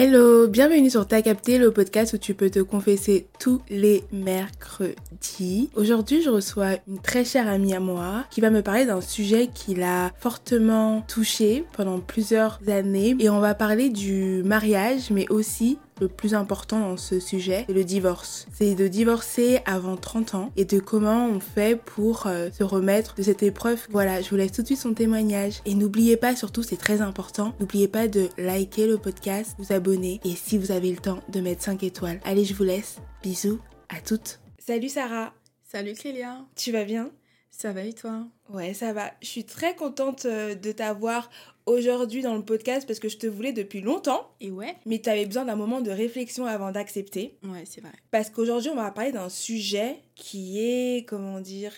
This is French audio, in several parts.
Hello, bienvenue sur Ta Capté, le podcast où tu peux te confesser tous les mercredis. Aujourd'hui, je reçois une très chère amie à moi qui va me parler d'un sujet qui l'a fortement touchée pendant plusieurs années et on va parler du mariage mais aussi le plus important dans ce sujet, c'est le divorce. C'est de divorcer avant 30 ans et de comment on fait pour euh, se remettre de cette épreuve. Voilà, je vous laisse tout de suite son témoignage. Et n'oubliez pas, surtout c'est très important, n'oubliez pas de liker le podcast, vous abonner et si vous avez le temps de mettre 5 étoiles. Allez, je vous laisse. Bisous à toutes. Salut Sarah. Salut Clélia. Tu vas bien? Ça va et toi? Ouais, ça va. Je suis très contente euh, de t'avoir aujourd'hui dans le podcast parce que je te voulais depuis longtemps. Et ouais. Mais tu avais besoin d'un moment de réflexion avant d'accepter. Ouais, c'est vrai. Parce qu'aujourd'hui, on va parler d'un sujet qui est, comment dire,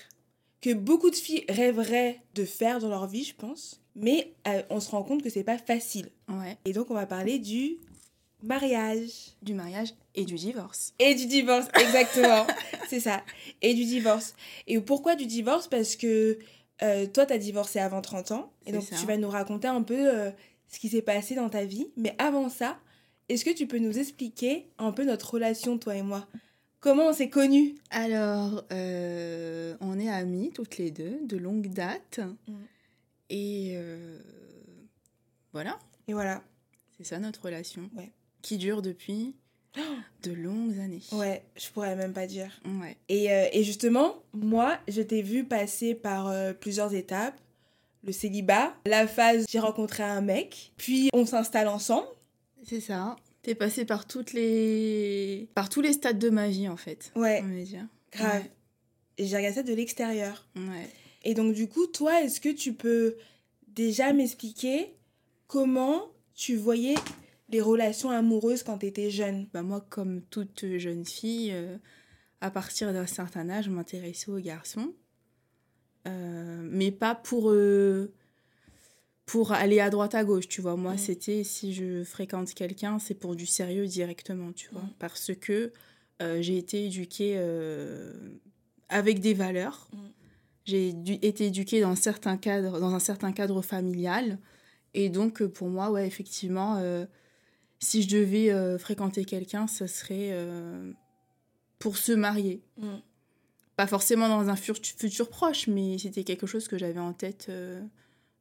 que beaucoup de filles rêveraient de faire dans leur vie, je pense. Mais euh, on se rend compte que c'est pas facile. Ouais. Et donc, on va parler du mariage. Du mariage et du divorce. Et du divorce, exactement. c'est ça. Et du divorce. Et pourquoi du divorce? Parce que euh, toi, tu as divorcé avant 30 ans. Et donc, ça. tu vas nous raconter un peu euh, ce qui s'est passé dans ta vie. Mais avant ça, est-ce que tu peux nous expliquer un peu notre relation, toi et moi? Comment on s'est connus? Alors, euh, on est amies toutes les deux, de longue date. Mm. Et voilà, Et voilà. c'est ça notre relation. Ouais. Qui dure depuis de longues années. Ouais, je pourrais même pas dire. Ouais. Et, euh, et justement, moi, je t'ai vu passer par euh, plusieurs étapes. Le célibat, la phase j'ai rencontré un mec, puis on s'installe ensemble. C'est ça. T'es passé par toutes les... par tous les stades de ma vie, en fait. Ouais, On va dire. grave. Et j'ai regardé ça de l'extérieur. Ouais. Et donc, du coup, toi, est-ce que tu peux déjà m'expliquer comment tu voyais les relations amoureuses quand tu étais jeune? Bah moi, comme toute jeune fille, euh, à partir d'un certain âge, je m'intéressais aux garçons. Euh, mais pas pour, euh, pour aller à droite à gauche, tu vois. Moi, c'était si je fréquente quelqu'un, c'est pour du sérieux directement, tu vois. Parce que j'ai été éduquée avec des valeurs. J'ai été éduquée dans, certains cadres, dans un certain cadre familial. Et donc, pour moi, ouais, effectivement, si je devais euh, fréquenter quelqu'un, ce serait euh, pour se marier. Mm. Pas forcément dans un futur proche, mais c'était quelque chose que j'avais en tête euh,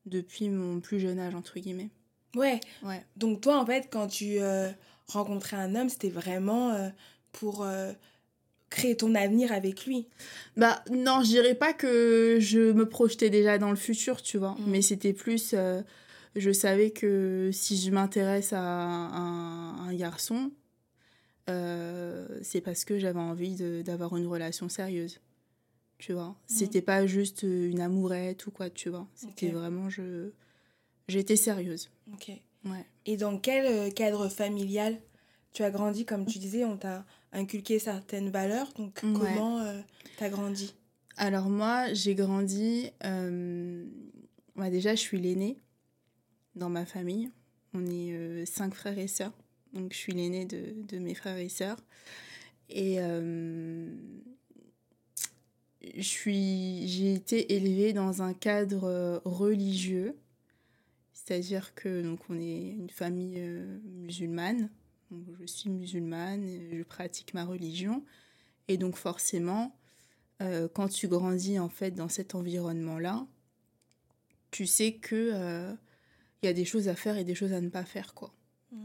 depuis mon plus jeune âge, entre guillemets. Ouais. Ouais. Donc, toi, en fait, quand tu rencontrais un homme, c'était vraiment pour créer ton avenir avec lui. Bah non, je dirais pas que je me projetais déjà dans le futur, tu vois. Mm. Mais c'était plus, je savais que si je m'intéresse à un, un garçon, euh, c'est parce que j'avais envie d'avoir une relation sérieuse. Tu vois, c'était pas juste une amourette ou quoi, tu vois. C'était vraiment, je j'étais sérieuse. Ok. Ouais. Et dans quel euh, cadre familial tu as grandi? Comme tu disais, on t'a inculqué certaines valeurs. Donc, Ouais. comment euh, t'as grandi? Alors moi, j'ai grandi. euh, bah, déjà, je suis l'aînée dans ma famille. On est euh, cinq frères et sœurs. Donc je suis l'aînée de, de mes frères et sœurs. Et euh, j'ai été élevée dans un cadre euh, religieux. C'est-à-dire que donc on est une famille euh, musulmane. Donc, je suis musulmane, je pratique ma religion. Et donc forcément, quand tu grandis en fait dans cet environnement-là, tu sais que il y a des choses à faire et des choses à ne pas faire, quoi.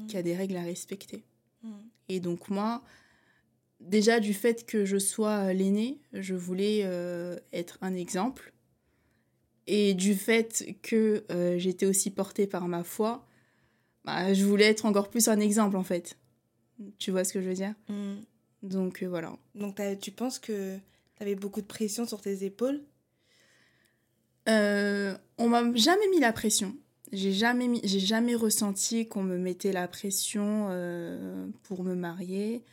Qu'il y a des règles à respecter. Mm. Et donc moi, déjà du fait que je sois l'aînée, je voulais euh, être un exemple. Et du fait que euh, j'étais aussi portée par ma foi, bah, je voulais être encore plus un exemple en fait. Tu vois ce que je veux dire? Mm. Donc euh, voilà. Donc, tu penses que tu avais beaucoup de pression sur tes épaules? Euh, on m'a jamais mis la pression. J'ai jamais, mis- j'ai jamais ressenti qu'on me mettait la pression euh, pour me marier,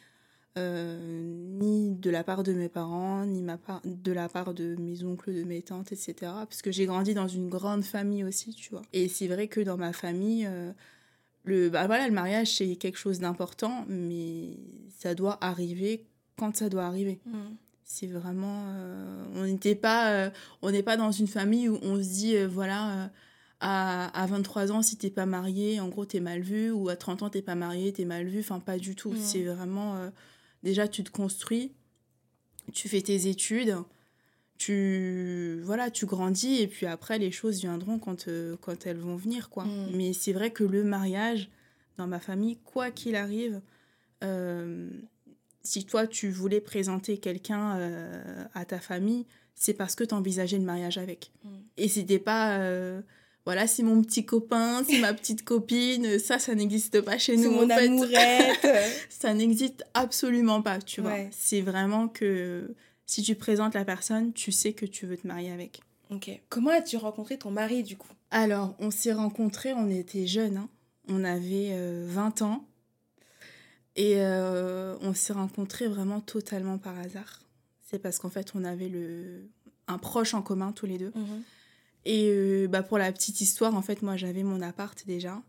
euh, ni de la part de mes parents, ni ma part, de la part de mes oncles, de mes tantes, etc. Parce que j'ai grandi dans une grande famille aussi, tu vois. Et c'est vrai que dans ma famille, euh, le, bah voilà, le mariage, c'est quelque chose d'important, mais ça doit arriver quand ça doit arriver. Mm. C'est vraiment. euh, on n'était pas. euh, on n'est pas dans une famille où on se dit, euh, voilà, à, à 23 ans, si t'es pas marié, en gros, t'es mal vu, ou à 30 ans, t'es pas marié, t'es mal vu. Enfin, pas du tout. C'est vraiment. euh, déjà, tu te construis, tu fais tes études, tu. Voilà, tu grandis, et puis après, les choses viendront quand, euh, quand elles vont venir, quoi. Mm. Mais c'est vrai que le mariage, dans ma famille, quoi qu'il arrive, euh, si toi, tu voulais présenter quelqu'un à ta famille, c'est parce que tu envisageais le mariage avec. Mm. Et c'était pas. Euh, voilà, c'est mon petit copain, c'est ma petite copine. Ça, ça n'existe pas chez C'est nous. mon en fait. amourette. Ça n'existe absolument pas, tu vois. Ouais. C'est vraiment que si tu présentes la personne, tu sais que tu veux te marier avec. ok. Comment as-tu rencontré ton mari du coup? Alors, on s'est rencontrés, on était jeunes. hein. On avait euh, 20 ans. Et euh, on s'est rencontrés vraiment totalement par hasard. C'est parce qu'en fait, on avait le... un proche en commun tous les deux. Et euh, bah, pour la petite histoire, en fait, moi, j'avais mon appart déjà.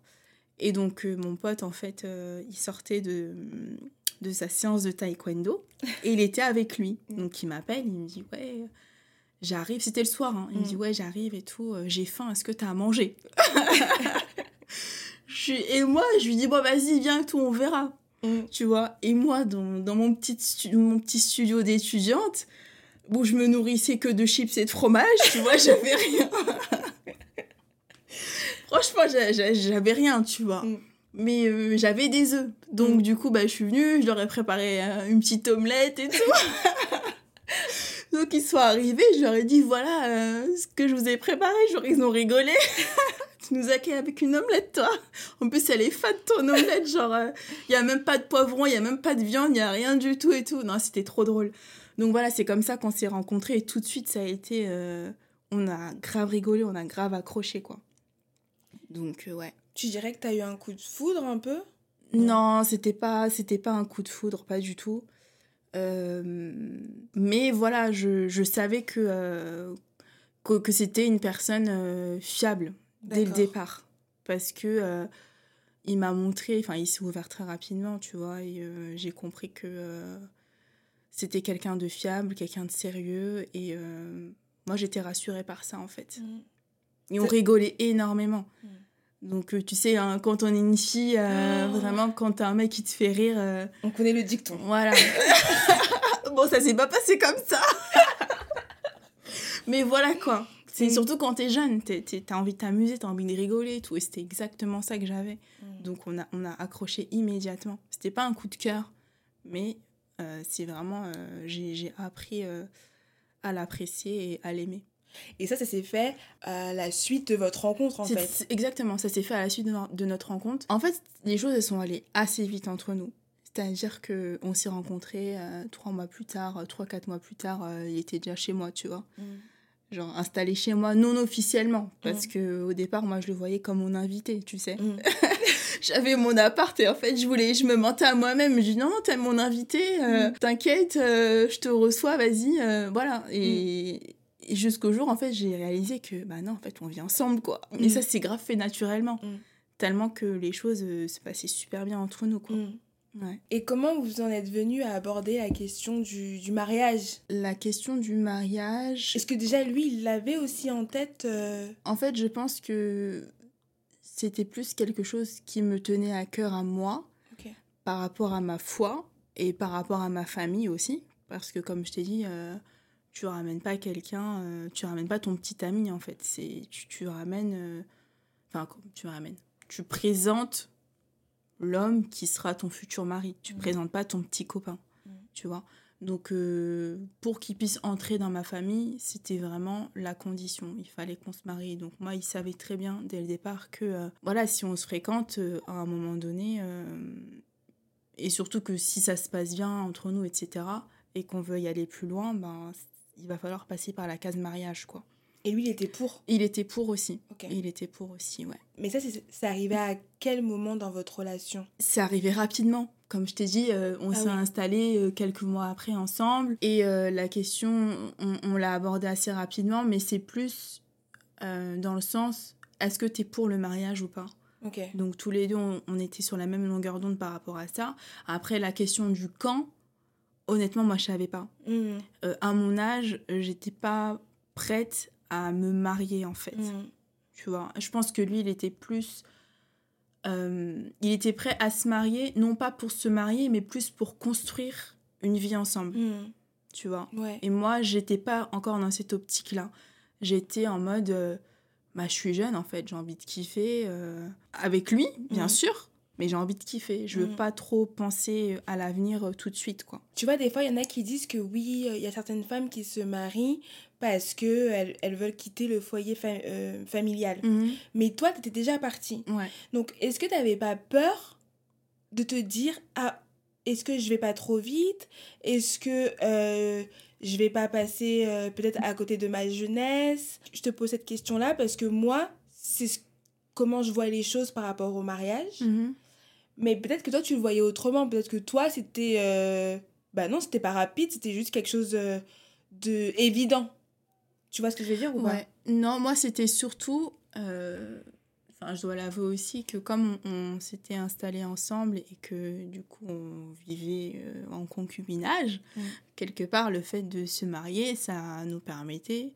Et donc, euh, mon pote, en fait, euh, il sortait de, de sa séance de taekwondo. Et il était avec lui. Donc, il m'appelle, il me dit, ouais, j'arrive. C'était le soir, hein. Il me Mm. dit, ouais, j'arrive et tout. J'ai faim, est-ce que t'as à manger? Et moi, je lui dis, bon, vas-y, viens, tout, on verra Mm. tu vois? Et moi, dans, dans mon, petit mon petit studio d'étudiante, où je me nourrissais que de chips et de fromage, tu vois, j'avais rien. Franchement, j'a- j'a- j'avais rien, tu vois. Mm. Mais euh, j'avais des œufs. Donc, Mm. du coup, bah, je suis venue, je leur ai préparé euh, une petite omelette et tout. Donc, ils sont arrivés, je leur ai dit, voilà euh, ce que je vous ai préparé. Genre, ils ont rigolé. tu nous accueilles avec une omelette, toi. En plus, elle est fade, ton omelette. Genre, il y a même pas de poivron, il y a même pas de viande, il y a rien du tout et tout. Non, c'était trop drôle. Donc, voilà, c'est comme ça qu'on s'est rencontrés. Et tout de suite, ça a été... euh, on a grave rigolé, on a grave accroché, quoi. Donc, euh, ouais. Tu dirais que tu as eu un coup de foudre un peu? Non, c'était pas, c'était pas un coup de foudre, pas du tout. Euh, mais voilà, je, je savais que, euh, que, que c'était une personne euh, fiable dès le départ. Parce que il m'a montré, enfin, il s'est ouvert très rapidement, tu vois, et j'ai compris que c'était quelqu'un de fiable, quelqu'un de sérieux, et euh, moi j'étais rassurée par ça en fait. Et on rigolait énormément. Mm. Donc, euh, tu sais, hein, quand on est une fille, euh, Oh. vraiment, quand t'as un mec qui te fait rire, euh, On connaît le dicton. voilà. bon, ça s'est pas passé comme ça. Mais voilà, quoi. C'est Mm. surtout quand t'es jeune, t'as envie de t'amuser, t'as envie de rigoler et tout. Et c'était exactement ça que j'avais. Donc, on a, on a accroché immédiatement. C'était pas un coup de cœur, mais c'est vraiment... euh, j'ai appris euh, à l'apprécier et à l'aimer. Et ça, ça s'est fait à la suite de votre rencontre en fait. Exactement, ça s'est fait à la suite de, no- de notre rencontre. En fait, les choses elles sont allées assez vite entre nous. C'est-à-dire que on s'est rencontrés euh, trois mois plus tard, euh, trois quatre mois plus tard, euh, il était déjà chez moi, tu vois. Mm. Genre installé chez moi, non officiellement, parce Mm. que au départ, moi, je le voyais comme mon invité, tu sais. Mm. J'avais mon appart et en fait, je voulais, je me mentais à moi-même. Je dis non, t'es mon invité, euh, Mm. t'inquiète, euh, je te reçois, vas-y, euh, voilà. Et, et jusqu'au jour, en fait, j'ai réalisé que bah non, en fait, on vit ensemble, quoi. Mais Mm. ça, c'est grave fait naturellement, Mm. tellement que les choses se passaient super bien entre nous, quoi. Mm. Ouais. Et comment vous en êtes venu à aborder la question du, du mariage? La question du mariage, Est-ce que déjà lui, il l'avait aussi en tête euh, en fait, je pense que c'était plus quelque chose qui me tenait à cœur à moi. Par rapport à ma foi et par rapport à ma famille aussi. Parce que comme je t'ai dit, euh, tu ramènes pas quelqu'un, euh, tu ramènes pas ton petit ami en fait. C'est tu, tu ramènes, euh, enfin tu ramènes, tu présentes l'homme qui sera ton futur mari. Tu Mhm. présentes pas ton petit copain, Mhm. tu vois. Donc euh, pour qu'il puisse entrer dans ma famille, c'était vraiment la condition. Il fallait qu'on se marie. Donc moi, il savait très bien dès le départ que euh, voilà, si on se fréquente euh, à un moment donné, et surtout que si ça se passe bien entre nous, etc., et qu'on veut y aller plus loin, ben il va falloir passer par la case mariage, quoi. Et lui, il était pour? Il était pour aussi. Ok. Il était pour aussi, ouais. Mais ça, c'est arrivé à quel moment dans votre relation? C'est arrivé rapidement. Comme je t'ai dit, euh, on Ah s'est oui. installés euh, quelques mois après ensemble. Et euh, la question, on, on l'a abordée assez rapidement, mais c'est plus euh, dans le sens, est-ce que tu es pour le mariage ou pas? Ok. Donc tous les deux, on, on était sur la même longueur d'onde par rapport à ça. Après, la question du quand, honnêtement, moi, je savais pas. Mm. Euh, à mon âge, j'étais pas prête à me marier, en fait. Mm. tu vois? Je pense que lui, il était plus... euh, il était prêt à se marier, non pas pour se marier, mais plus pour construire une vie ensemble, Hmm. tu vois. Ouais. Et moi, j'étais pas encore dans cette optique-là. J'étais en mode, euh, bah, je suis jeune en fait, j'ai envie de kiffer euh, avec lui, bien Mhm. sûr, mais j'ai envie de kiffer. Je veux Mhm. pas trop penser à l'avenir tout de suite, quoi. Tu vois, des fois, il y en a qui disent que oui, il y a certaines femmes qui se marient parce que elles, elles veulent quitter le foyer fa- euh, familial. Mais toi, tu étais déjà partie. Ouais. Donc, est-ce que tu n'avais pas peur de te dire, ah, est-ce que je vais pas trop vite? Est-ce que euh, je vais pas passer euh, peut-être à côté de ma jeunesse? Je te pose cette question-là parce que moi, c'est ce- comment je vois les choses par rapport au mariage. Mhm. Mais peut-être que toi, tu le voyais autrement. Peut-être que toi, c'était... euh, Bah non, c'était pas rapide, c'était juste quelque chose euh, de évident. Tu vois ce que je veux dire ou pas? Non, moi, c'était surtout. euh, Enfin, je dois l'avouer aussi que comme on, on s'était installés ensemble et que du coup on vivait euh, en concubinage, Mm. quelque part le fait de se marier, ça nous permettait,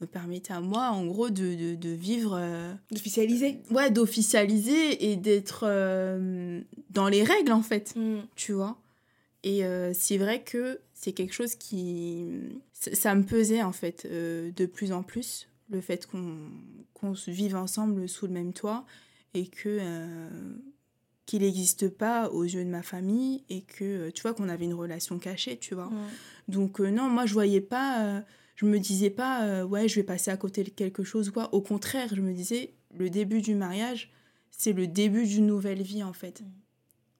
me permettait à moi en gros de, de, de vivre, euh, D'officialiser. ouais, d'officialiser et d'être euh, dans les règles en fait Hmm. tu vois? Et euh, c'est vrai que c'est quelque chose qui... Ça, me pesait en fait euh, de plus en plus, le fait qu'on qu'on se vive ensemble sous le même toit et que... euh, qu'il n'existe pas aux yeux de ma famille et que tu vois qu'on avait une relation cachée tu vois. Donc non moi je voyais pas je me disais pas ouais je vais passer à côté de quelque chose quoi. Au contraire je me disais le début du mariage c'est le début d'une nouvelle vie en fait. Mm.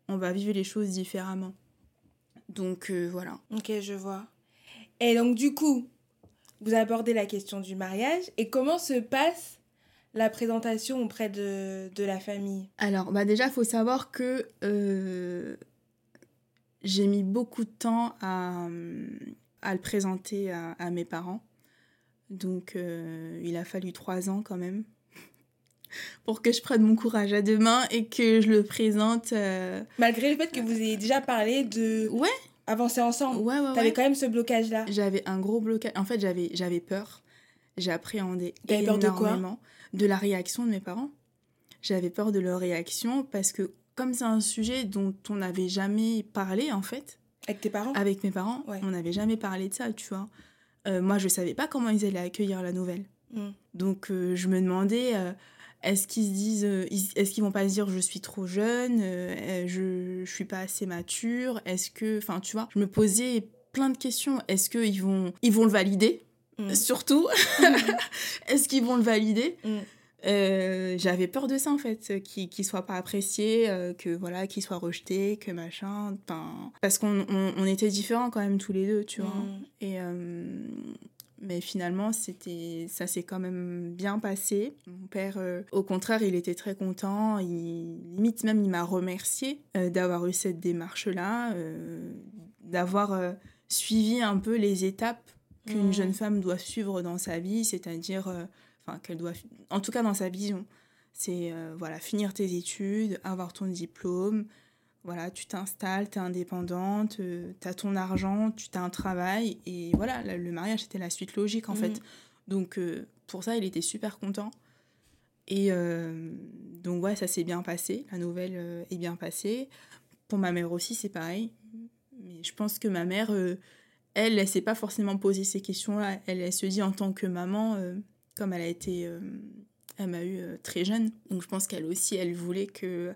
on va vivre les choses différemment donc euh, voilà Ok, je vois. Et donc, du coup, vous abordez la question du mariage. Et comment se passe la présentation auprès de, de la famille? Alors bah déjà faut savoir que euh, j'ai mis beaucoup de temps à, à le présenter à, à mes parents donc euh, il a fallu trois ans quand même pour que je prenne mon courage à deux mains et que je le présente euh, Malgré le fait que vous ayez déjà parlé de ouais avancer ensemble. ouais ouais, T'avais ouais. quand même ce blocage-là. J'avais un gros blocage. En fait, j'avais, j'avais peur. J'appréhendais T'avais peur de quoi énormément de la réaction de mes parents. J'avais peur de leur réaction parce que comme c'est un sujet dont on n'avait jamais parlé en fait Avec tes parents? avec mes parents, Ouais. on n'avait jamais parlé de ça, tu vois. Euh, moi, je savais pas comment ils allaient accueillir la nouvelle. Hmm. Donc, euh, je me demandais, euh, est-ce qu'ils se disent, euh, est-ce qu'ils vont pas se dire je suis trop jeune, euh, euh, je, je suis pas assez mature, est-ce que, enfin, tu vois, je me posais plein de questions. Est-ce qu'ils vont, ils vont le valider, Hmm. surtout? Est-ce qu'ils vont le valider? Euh, J'avais peur de ça en fait, qu'il qu'il soit pas apprécié, euh, que voilà, qu'il soit rejeté, que machin. Parce qu'on on, on était différents quand même tous les deux, tu vois. Et euh, mais finalement, c'était ça s'est quand même bien passé. Mon père, euh, au contraire, il était très content. Il, limite même, il m'a remercié euh, d'avoir eu cette démarche-là, euh, d'avoir suivi un peu les étapes qu'une jeune femme doit suivre dans sa vie, c'est-à-dire, enfin, qu'elle doit, en tout cas dans sa vision, c'est voilà, finir tes études, avoir ton diplôme, voilà, tu t'installes, tu es indépendante, tu as ton argent, tu as un travail, et voilà, le mariage c'était la suite logique en Mhm. fait. Donc euh, pour ça, il était super content. Et euh, donc ouais, ça s'est bien passé, la nouvelle euh, est bien passée. Pour ma mère aussi, c'est pareil. Mais je pense que ma mère, euh, elle, elle s'est pas forcément posé ces questions-là. Elle, elle se dit en tant que maman, euh, comme elle a été, euh, elle m'a eu euh, très jeune. Donc je pense qu'elle aussi, elle voulait que,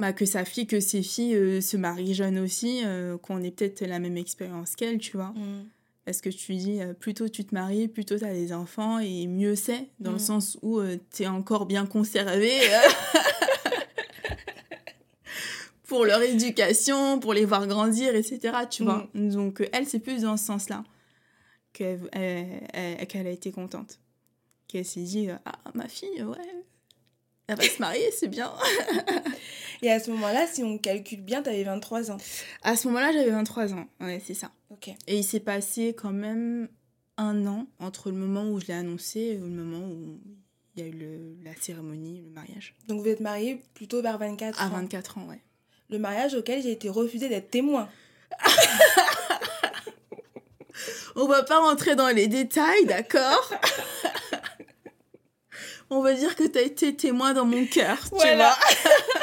bah, que sa fille, que ses filles euh, se marient jeunes aussi, euh, qu'on ait peut-être la même expérience qu'elle, tu vois. Hmm. Parce que tu dis, euh, plus tôt tu te maries, plus tôt tu as des enfants, et mieux c'est, dans le Mm. sens où tu es encore bien conservé pour leur éducation, pour les voir grandir, etc. Tu vois. Donc, euh, elle, c'est plus dans ce sens-là qu'elle elle- elle- qu'elle a été contente. Qu'elle s'est dit, ah, ma fille, ouais, elle va se marier, c'est bien. Et à ce moment-là, si on calcule bien, t'avais 23 ans. À ce moment-là, j'avais 23 ans. Ouais, c'est ça. Ok. Et il s'est passé quand même un an entre le moment où je l'ai annoncé et le moment où il y a eu le- la cérémonie, le mariage. Donc vous êtes mariés plutôt vers 24 À ans. 24 ans, ouais. Le mariage auquel j'ai été refusée d'être témoin. On va pas rentrer dans les détails, d'accord? On va dire que tu as été témoin dans mon cœur, Voilà. tu vois.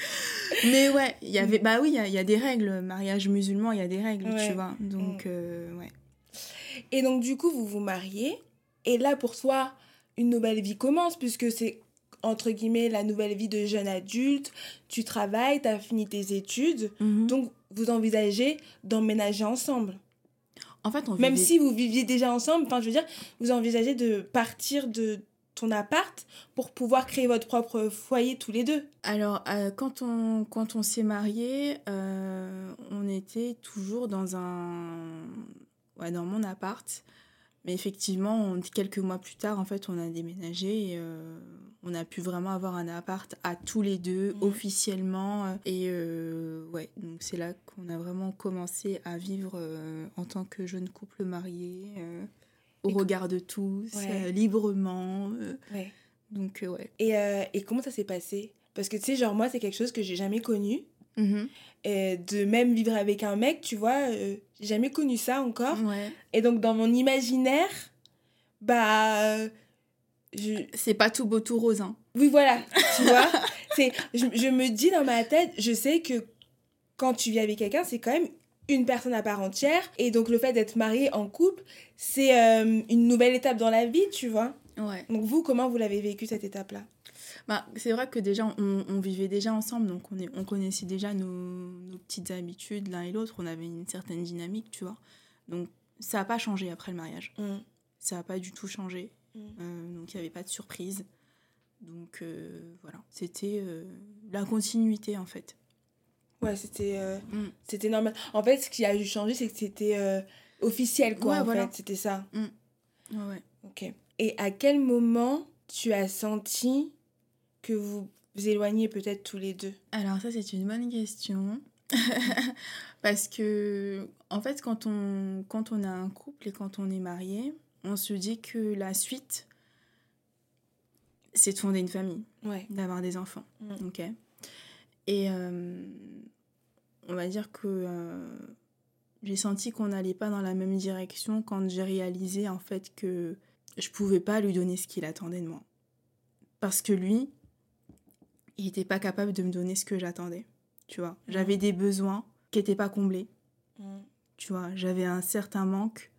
Mais ouais, il y avait, bah oui, il y a, il y a des règles. Mariage musulman, il y a des règles, Ouais. tu vois. Donc, Mm. euh, ouais. Et donc, du coup, vous vous mariez. Et là, pour toi, une nouvelle vie commence, puisque c'est, entre guillemets, la nouvelle vie de jeune adulte. Tu travailles, tu as fini tes études. Mhm. Donc, vous envisagez d'emménager ensemble. En fait, on Même vivait- si vous viviez déjà ensemble, enfin, je veux dire, vous envisagez de partir de ton appart pour pouvoir créer votre propre foyer tous les deux. Alors, euh, quand on, quand on s'est mariés, euh, on était toujours dans un... Ouais, dans mon appart. Mais effectivement, on- quelques mois plus tard, en fait, on a déménagé et euh, on a pu vraiment avoir un appart à tous les deux, Mhm. officiellement. Et euh, ouais, donc c'est là qu'on a vraiment commencé à vivre euh, en tant que jeune couple marié, au Et regard de tous, Ouais. librement. Ouais. donc, ouais. Et, et comment ça s'est passé? Parce que tu sais, genre, moi, c'est quelque chose que j'ai jamais connu. Et de même vivre avec un mec, tu vois, euh, j'ai jamais connu ça encore. Ouais. Et donc, dans mon imaginaire, bah. euh, je... C'est pas tout beau, tout rose, hein. Oui, voilà, tu vois. c'est, je, je me dis dans ma tête, je sais que quand tu vis avec quelqu'un, c'est quand même une personne à part entière. Et donc, le fait d'être marié en couple, c'est euh, une nouvelle étape dans la vie, tu vois. Ouais. Donc, vous, comment vous l'avez vécu cette étape-là? Bah, c'est vrai que déjà, on, on vivait déjà ensemble, donc on, est, on connaissait déjà nos, nos petites habitudes l'un et l'autre. On avait une certaine dynamique, tu vois. Donc, ça n'a pas changé après le mariage. Mm. Ça n'a pas du tout changé. Mm. Euh, donc, il n'y avait pas de surprise. Donc, euh, voilà. C'était euh, la continuité, en fait. Ouais, c'était Mm. c'était normal. En fait, ce qui a dû changer, c'est que c'était officiel, quoi, Ouais, en voilà. fait. C'était ça. Ouais, ouais. Ok. Et à quel moment tu as senti que vous éloignez peut-être tous les deux Alors ça c'est une bonne question parce que en fait quand on quand on a un couple et quand on est marié, on se dit que la suite c'est de fonder une famille, Ouais. d'avoir des enfants, Mm. ok? Et euh, on va dire que euh, j'ai senti qu'on n'allait pas dans la même direction quand j'ai réalisé en fait que je pouvais pas lui donner ce qu'il attendait de moi, parce que lui il n'était pas capable de me donner ce que j'attendais. Tu vois, j'avais des besoins qui n'étaient pas comblés. Mm. Tu vois, j'avais un certain manque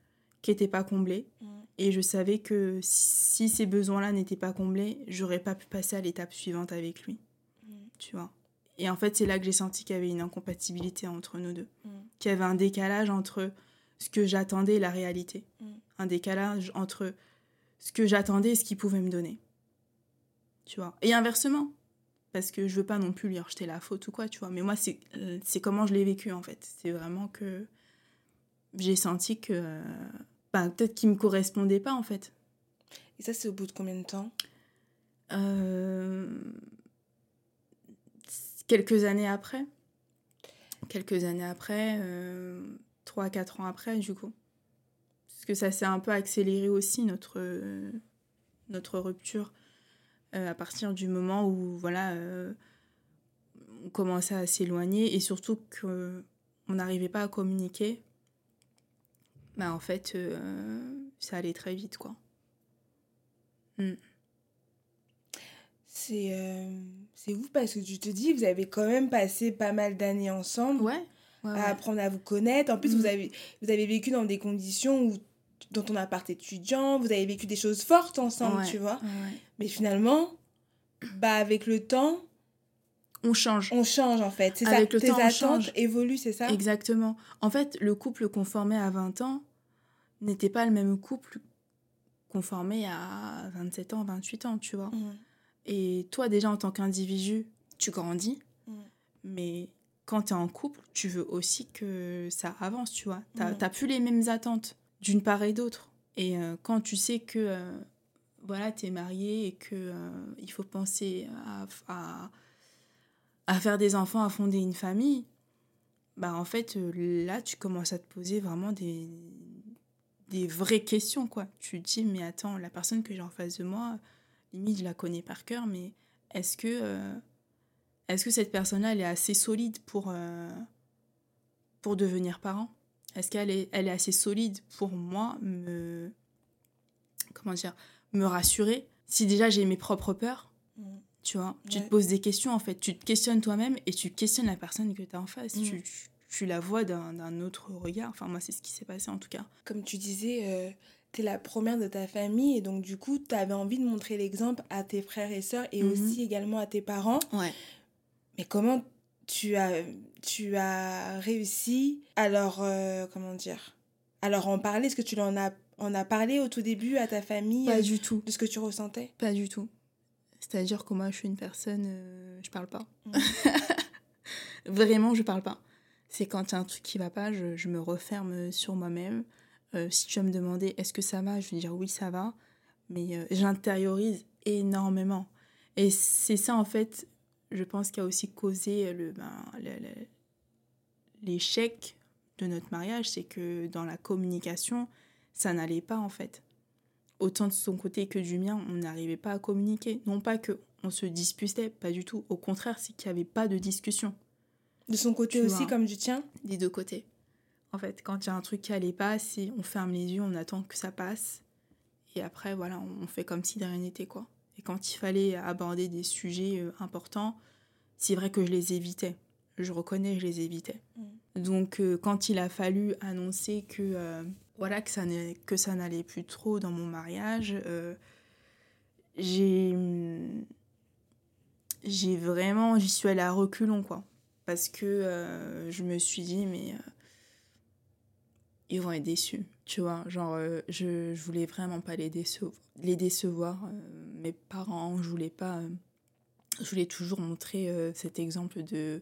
qui n'était pas comblé. Mm. Et je savais que si ces besoins-là n'étaient pas comblés, j'aurais pas pu passer à l'étape suivante avec lui. Mm. Tu vois. Et en fait, c'est là que j'ai senti qu'il y avait une incompatibilité entre nous deux. Mm. Qu'il y avait un décalage entre ce que j'attendais et la réalité. Mm. Un décalage entre ce que j'attendais et ce qu'il pouvait me donner. Tu vois. Et inversement. Parce que je veux pas non plus lui rejeter la faute ou quoi, tu vois. Mais moi, c'est euh, comment je l'ai vécu, en fait. C'est vraiment que j'ai senti que... euh, bah, peut-être qu'il me correspondait pas, en fait. Et ça, c'est au bout de combien de temps? Euh, Quelques années après. Quelques années après, euh, 3-4 ans après, du coup. Parce que ça s'est un peu accéléré aussi, notre, notre rupture, à partir du moment où, voilà, euh, on commençait à s'éloigner et surtout qu'on n'arrivait pas à communiquer. Bah, en fait, euh, ça allait très vite, quoi. C'est euh, c'est ouf parce que tu te dis, vous avez quand même passé pas mal d'années ensemble Ouais. ouais, à ouais. apprendre à vous connaître. En plus, Mm. vous, avez, vous avez vécu dans des conditions où, dans ton appart étudiant, vous avez vécu des choses fortes ensemble, Ouais, tu vois. ouais. Mais finalement, bah, avec le temps, On change. on change en fait. C'est ça. Le Tes temps, attentes change. évoluent, c'est ça? Exactement. En fait, le couple qu'on formait à 20 ans n'était pas le même couple qu'on formait à 27 ans, 28 ans, tu vois. Mm. Et toi, déjà, en tant qu'individu, tu grandis. Mm. Mais quand tu es en couple, tu veux aussi que ça avance, tu vois. Tu n'as plus les mêmes attentes d'une part et d'autre. Et euh, quand tu sais que euh, voilà, tu es marié et que euh, il faut penser à, à, à faire des enfants, à fonder une famille, bah en fait, là, tu commences à te poser vraiment des, des vraies questions, quoi. Tu te dis, mais attends, la personne que j'ai en face de moi, limite, je la connais par cœur, mais est-ce que, est-ce que cette personne-là, elle est assez solide pour, pour devenir parent? Est-ce qu'elle est, elle est assez solide pour moi, me, comment dire, me rassurer. Si déjà j'ai mes propres peurs, tu vois, tu Ouais. te poses des questions en fait. Tu te questionnes toi-même et tu questionnes la personne que tu as en face. Tu, tu- tu la vois d'un d'un autre regard. Enfin, moi, c'est ce qui s'est passé en tout cas. Comme tu disais, euh, t'es la première de ta famille et donc du coup, t'avais envie de montrer l'exemple à tes frères et sœurs et Mhm. aussi également à tes parents. Ouais. Mais comment tu as, tu as réussi à leur, euh, comment dire, à leur en parler? Est-ce que tu en as, en as parlé au tout début à ta famille Pas euh, du tout. de ce que tu ressentais? Pas du tout. C'est-à-dire que moi, je suis une personne, euh, je parle pas. Mm. Vraiment, je parle pas. C'est quand il y a un truc qui va pas, je, je me referme sur moi-même. Euh, si tu vas me demander est-ce que ça va, je vais dire oui, ça va. Mais euh, j'intériorise énormément. Et c'est ça, en fait, je pense, qui a aussi causé le, ben, le- le- l'échec de notre mariage. C'est que dans la communication, ça n'allait pas, en fait autant de son côté que du mien, on n'arrivait pas à communiquer. Non pas que on se disputait, pas du tout. Au contraire, c'est qu'il n'y avait pas de discussion De son côté Tu aussi, vois. comme du tien? Des deux côtés. En fait, quand il y a un truc qui allait pas, c'est on ferme les yeux, on attend que ça passe. Et après, voilà, on fait comme si de rien n'était, quoi. Et quand il fallait aborder des sujets euh, importants, c'est vrai que je les évitais. Je reconnais, je les évitais. Donc, euh, quand il a fallu annoncer que, euh, voilà, que ça n'est- que ça n'allait plus trop dans mon mariage, euh, j'ai j'ai vraiment j'y suis allée à reculons quoi parce que je me suis dit mais ils vont être déçus tu vois genre euh, je, je voulais vraiment pas les décevoir les décevoir euh, mes parents je voulais pas euh, je voulais toujours montrer cet exemple de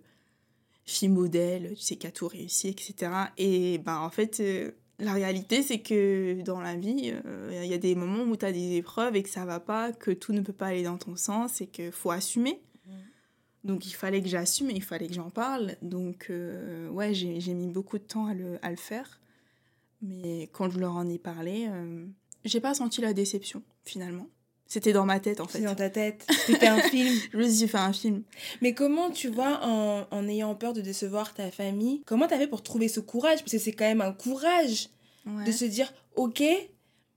fille modèle tu sais qui a tout réussi etc et ben en fait la réalité, c'est que dans la vie, il y a des moments où tu as des épreuves et que ça va pas, que tout ne peut pas aller dans ton sens et qu'il faut assumer. Donc il fallait que j'assume et il fallait que j'en parle. Donc euh, ouais, j'ai j'ai mis beaucoup de temps à le, à le faire. Mais quand je leur en ai parlé, euh, j'ai pas senti la déception finalement. C'était dans ma tête en fait. dans ta tête. C'était un film. Je me suis fait un film. Mais comment, tu vois, en, en ayant peur de décevoir ta famille, comment t'as fait pour trouver ce courage? Parce que c'est quand même un courage Ouais. de se dire, ok,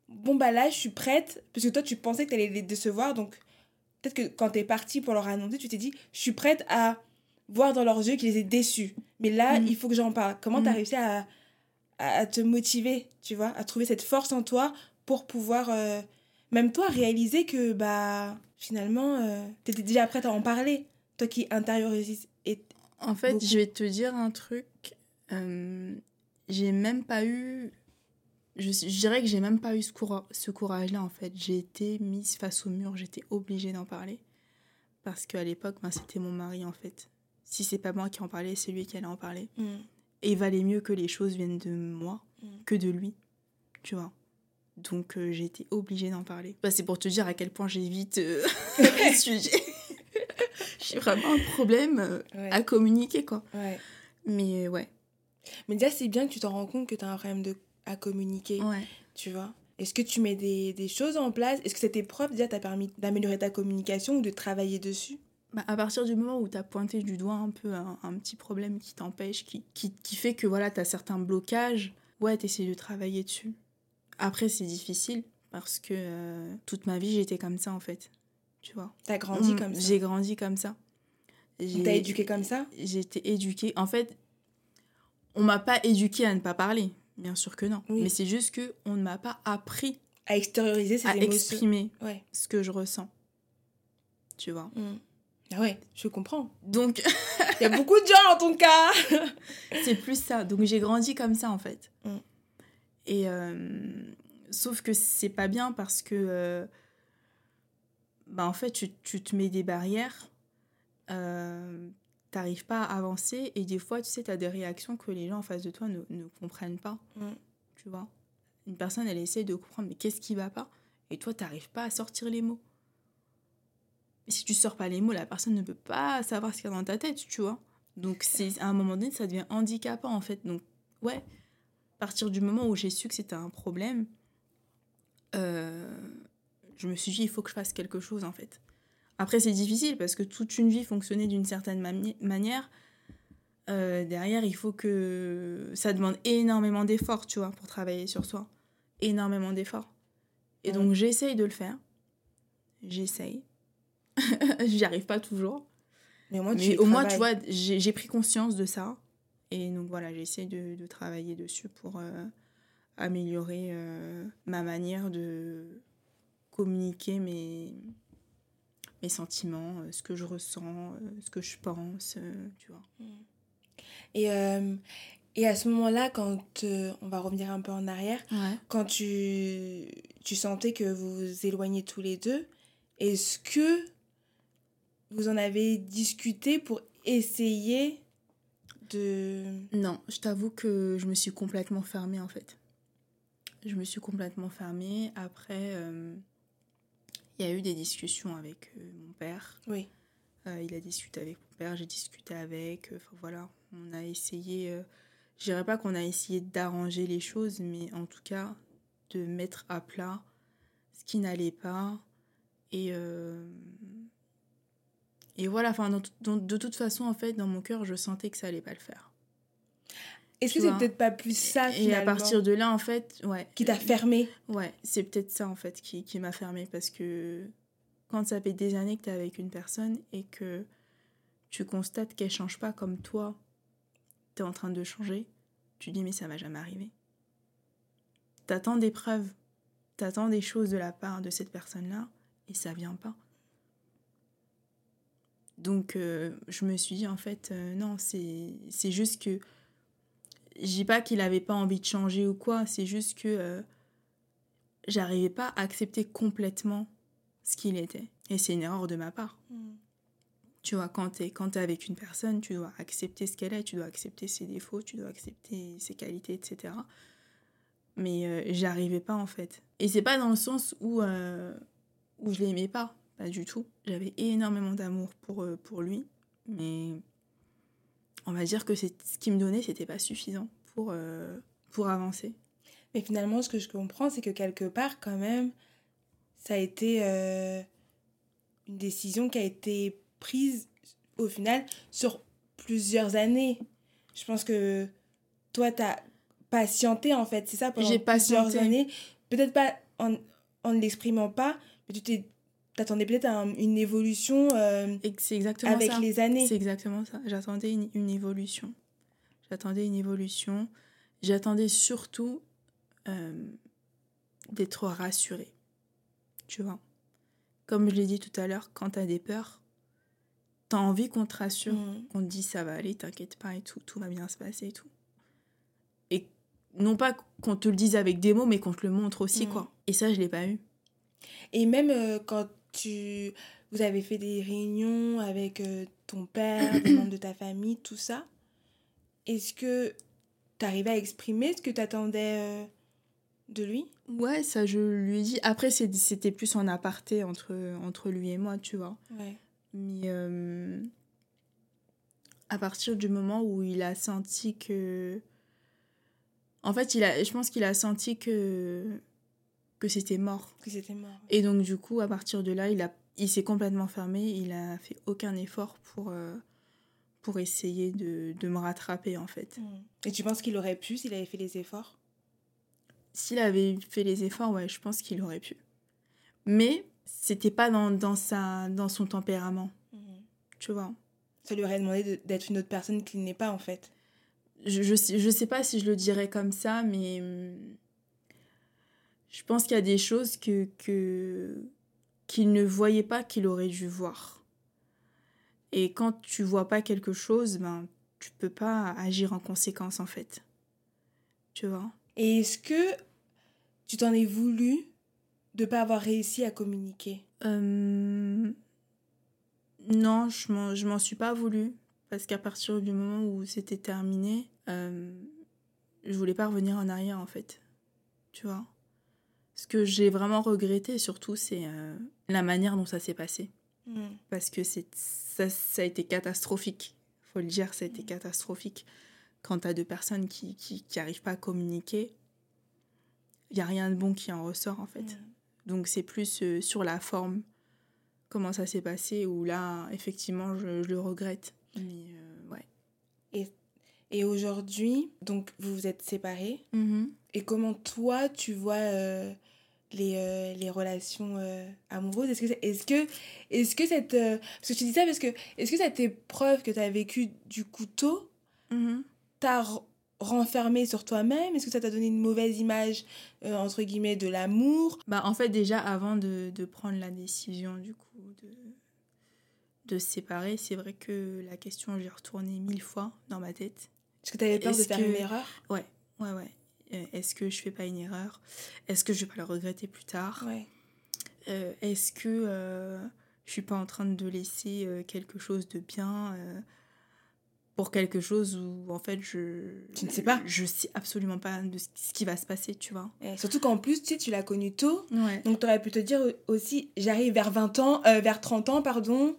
bon bah là, je suis prête. Parce que toi, tu pensais que t'allais les décevoir, donc peut-être que quand t'es partie pour leur annoncer, tu t'es dit, je suis prête à voir dans leurs yeux qu'ils étaient déçus. Mais là, Mm. il faut que j'en parle. Comment t'as Mm. réussi à, à, à te motiver, tu vois, à trouver cette force en toi pour pouvoir, euh, même toi, réaliser que, bah, finalement, euh, t'étais déjà prête à en parler. Toi qui intériorises et En fait, Beaucoup. je vais te dire un truc. euh, j'ai même pas eu. Je, je dirais que j'ai même pas eu ce, coura- ce courage-là, en fait. J'ai été mise face au mur, j'étais obligée d'en parler. Parce qu'à l'époque, ben, c'était mon mari, en fait. Si c'est pas moi qui en parlais, c'est lui qui allait en parler. Mm. Et valait mieux que les choses viennent de moi Mm. que de lui. Tu vois. Donc euh, j'ai été obligée d'en parler. Bah, c'est pour te dire à quel point j'évite euh, les sujets. J'ai vraiment un problème euh, Ouais. à communiquer, quoi. Ouais. Mais euh, ouais. Mais déjà, c'est bien que tu t'en rends compte que tu as un problème de, à communiquer, Ouais. tu vois. Est-ce que tu mets des, des choses en place? Est-ce que cette épreuve, déjà, t'a permis d'améliorer ta communication ou de travailler dessus? Bah, à partir du moment où tu as pointé du doigt un peu un, un petit problème qui t'empêche, qui, qui, qui fait que voilà, tu as certains blocages, ouais, tu essaies de travailler dessus. Après, c'est difficile parce que euh, toute ma vie, j'étais comme ça en fait. Tu vois? T'as grandi On- comme ça Mm, J'ai grandi comme ça. On J'ai- t'a éduqué comme ça? J'ai été éduquée. En fait, on m'a pas éduquée à ne pas parler. Bien sûr que non. Oui. Mais c'est juste que on ne m'a pas appris À extérioriser ses à émotions exprimer Ouais. ce que je ressens. Tu vois? Mm. Ah ouais, je comprends. Donc, Il y a beaucoup de gens dans ton cas c'est plus ça. Donc, j'ai grandi comme ça, en fait. Mm. Et euh, sauf que c'est pas bien parce que, euh, bah, en fait, tu, tu te mets des barrières. Euh, T'arrives pas à avancer et des fois, tu sais, tu as des réactions que les gens en face de toi ne, ne comprennent pas. Mm. Tu vois? Une personne, elle essaie de comprendre, mais qu'est-ce qui va pas? Et toi, t'arrives pas à sortir les mots. Si tu sors pas les mots, la personne ne peut pas savoir ce qu'il y a dans ta tête, tu vois Donc, c'est à un moment donné, ça devient handicapant, en fait. Donc, ouais, à partir du moment où j'ai su que c'était un problème, euh, je me suis dit, il faut que je fasse quelque chose, en fait. Après, c'est difficile parce que toute une vie fonctionnait d'une certaine mani- manière. Euh, derrière, il faut que ça demande énormément d'efforts, tu vois, pour travailler sur soi. Énormément d'efforts. Et donc, j'essaye de le faire. J'essaye. J'y arrive pas toujours. Mais au moins, tu, au moins, tu vois, j'ai pris conscience de ça. Et donc, voilà, j'essaie de, de, travailler dessus pour euh, améliorer euh, ma manière de communiquer mes, mes sentiments, euh, ce que je ressens, ce que je pense, tu vois. Mm. Et, et à ce moment-là, quand on va revenir un peu en arrière, quand tu, tu sentais que vous vous éloignez tous les deux, est-ce que vous en avez discuté pour essayer de... Non, je t'avoue que je me suis complètement fermée en fait. Je me suis complètement fermée. Après, euh, il y a eu des discussions avec euh, mon père. Oui. Euh, il a discuté avec mon père, j'ai discuté avec. Enfin voilà, on a essayé. je dirais pas qu'on a essayé d'arranger les choses, mais en tout cas de mettre à plat ce qui n'allait pas et, et voilà, enfin, de toute façon, en fait, dans mon cœur, je sentais que ça allait pas le faire. Est-ce que c'est peut-être pas plus ça Et à partir de là, en fait, ouais. Qui t'a fermé Ouais, c'est peut-être ça, en fait, qui, qui m'a fermé. Parce que quand ça fait des années que tu es avec une personne et que tu constates qu'elle change pas comme toi, tu es en train de changer, tu dis, mais ça m'a jamais arrivé. T'attends des preuves, t'attends des choses de la part de cette personne-là et ça vient pas. Donc euh, je me suis dit en fait euh, non, c'est juste que je dis pas qu'il avait pas envie de changer ou quoi, c'est juste que euh, j'arrivais pas à accepter complètement ce qu'il était et c'est une erreur de ma part. Mm. Tu vois, quand tu es, quand es avec une personne, tu dois accepter ce qu'elle est, tu dois accepter ses défauts, tu dois accepter ses qualités, etc. Mais j'arrivais pas en fait. Et c'est pas dans le sens où où je l'aimais pas, pas du tout. J'avais énormément d'amour pour, euh, pour lui, mais on va dire que ce qu'il me donnait, c'était pas suffisant pour, euh, pour avancer. Mais finalement, ce que je comprends, c'est que quelque part, quand même, ça a été euh, une décision qui a été prise au final sur plusieurs années. Je pense que toi, tu as patienté en fait, c'est ça, pendant plusieurs années. Peut-être pas en, en ne l'exprimant pas, mais tu t'attendais peut-être à une évolution euh, c'est exactement avec les années. C'est exactement ça. J'attendais une, évolution. J'attendais une évolution. J'attendais surtout euh, d'être rassurée. Tu vois? Comme je l'ai dit tout à l'heure, quand tu as des peurs, tu as envie qu'on te rassure, mm. qu'on te dise ça va aller, t'inquiète pas et tout, tout va bien se passer et tout. Et non pas qu'on te le dise avec des mots, mais qu'on te le montre aussi, mm. quoi. Et ça, je l'ai pas eu. Et même euh, quand tu vous avez fait des réunions avec euh, ton père, des membres de ta famille, tout ça, est-ce que tu arrivais à exprimer ce que tu attendais euh, de lui? Ouais, ça je lui ai dit. Après, c'était plus en aparté entre, entre lui et moi, tu vois. Ouais. Mais à partir du moment où il a senti que. En fait, il a, je pense qu'il a senti que que c'était mort. Que c'était mort. Et donc, du coup, à partir de là, il, a, il s'est complètement fermé. Il a fait aucun effort pour, euh, pour essayer de, de, me rattraper, en fait. Hmm. Et tu penses qu'il aurait pu s'il avait fait les efforts? S'il avait fait les efforts, ouais, je pense qu'il aurait pu. Mais c'était pas dans, dans, sa, dans son tempérament. Hmm. Tu vois? Ça lui aurait demandé d'être une autre personne qu'il n'est pas, en fait. Je, je, sais, je sais pas si je le dirais comme ça, mais je pense qu'il y a des choses que, que qu'il ne voyait pas qu'il aurait dû voir. Et quand tu vois pas quelque chose, ben tu peux pas agir en conséquence en fait. Tu vois? Et est-ce que tu t'en es voulu de pas avoir réussi à communiquer? Euh... Non, je m'en, je m'en suis pas voulu. Parce qu'à partir du moment où c'était terminé, euh, je voulais pas revenir en arrière en fait. Tu vois? Ce que j'ai vraiment regretté surtout, c'est euh, la manière dont ça s'est passé. Mm. Parce que c'est, ça, ça, a été catastrophique. faut le dire, ça a été mm. catastrophique. Quand tu as deux personnes qui n'arrivent qui, pas à communiquer, il n'y a rien de bon qui en ressort en fait. Mm. Donc c'est plus euh, sur la forme, comment ça s'est passé, où là, effectivement, je, je le regrette. Mais euh, ouais. Et, et aujourd'hui, donc vous vous êtes séparés. Mm-hmm. Et comment toi, tu vois les, euh, les relations euh, amoureuses? Est-ce que, est-ce que, est-ce que cette... euh, parce que tu dis ça parce que... Est-ce que cette épreuve que tu as vécue du couteau Mhm. t'a r- renfermé sur toi-même? Est-ce que ça t'a donné une mauvaise image, euh, entre guillemets, de l'amour? Bah, en fait, déjà, avant de, de prendre la décision, du coup, de, de se séparer, c'est vrai que la question, j'ai retourné mille fois dans ma tête. Est-ce que tu avais peur de faire que- une erreur? Ouais, ouais, ouais. Euh, Est-ce que je fais pas une erreur? Est-ce que je vais pas le regretter plus tard? Ouais. Euh, Est-ce que euh, je suis pas en train de laisser euh, quelque chose de bien pour quelque chose où en fait je Tu ne sais pas. je sais absolument pas de ce ce qui va se passer tu vois Et surtout qu'en plus, tu sais, tu l'as connu tôt. ouais Donc, tu aurais pu te dire aussi, j'arrive vers 20 ans, euh, vers 30 ans, pardon.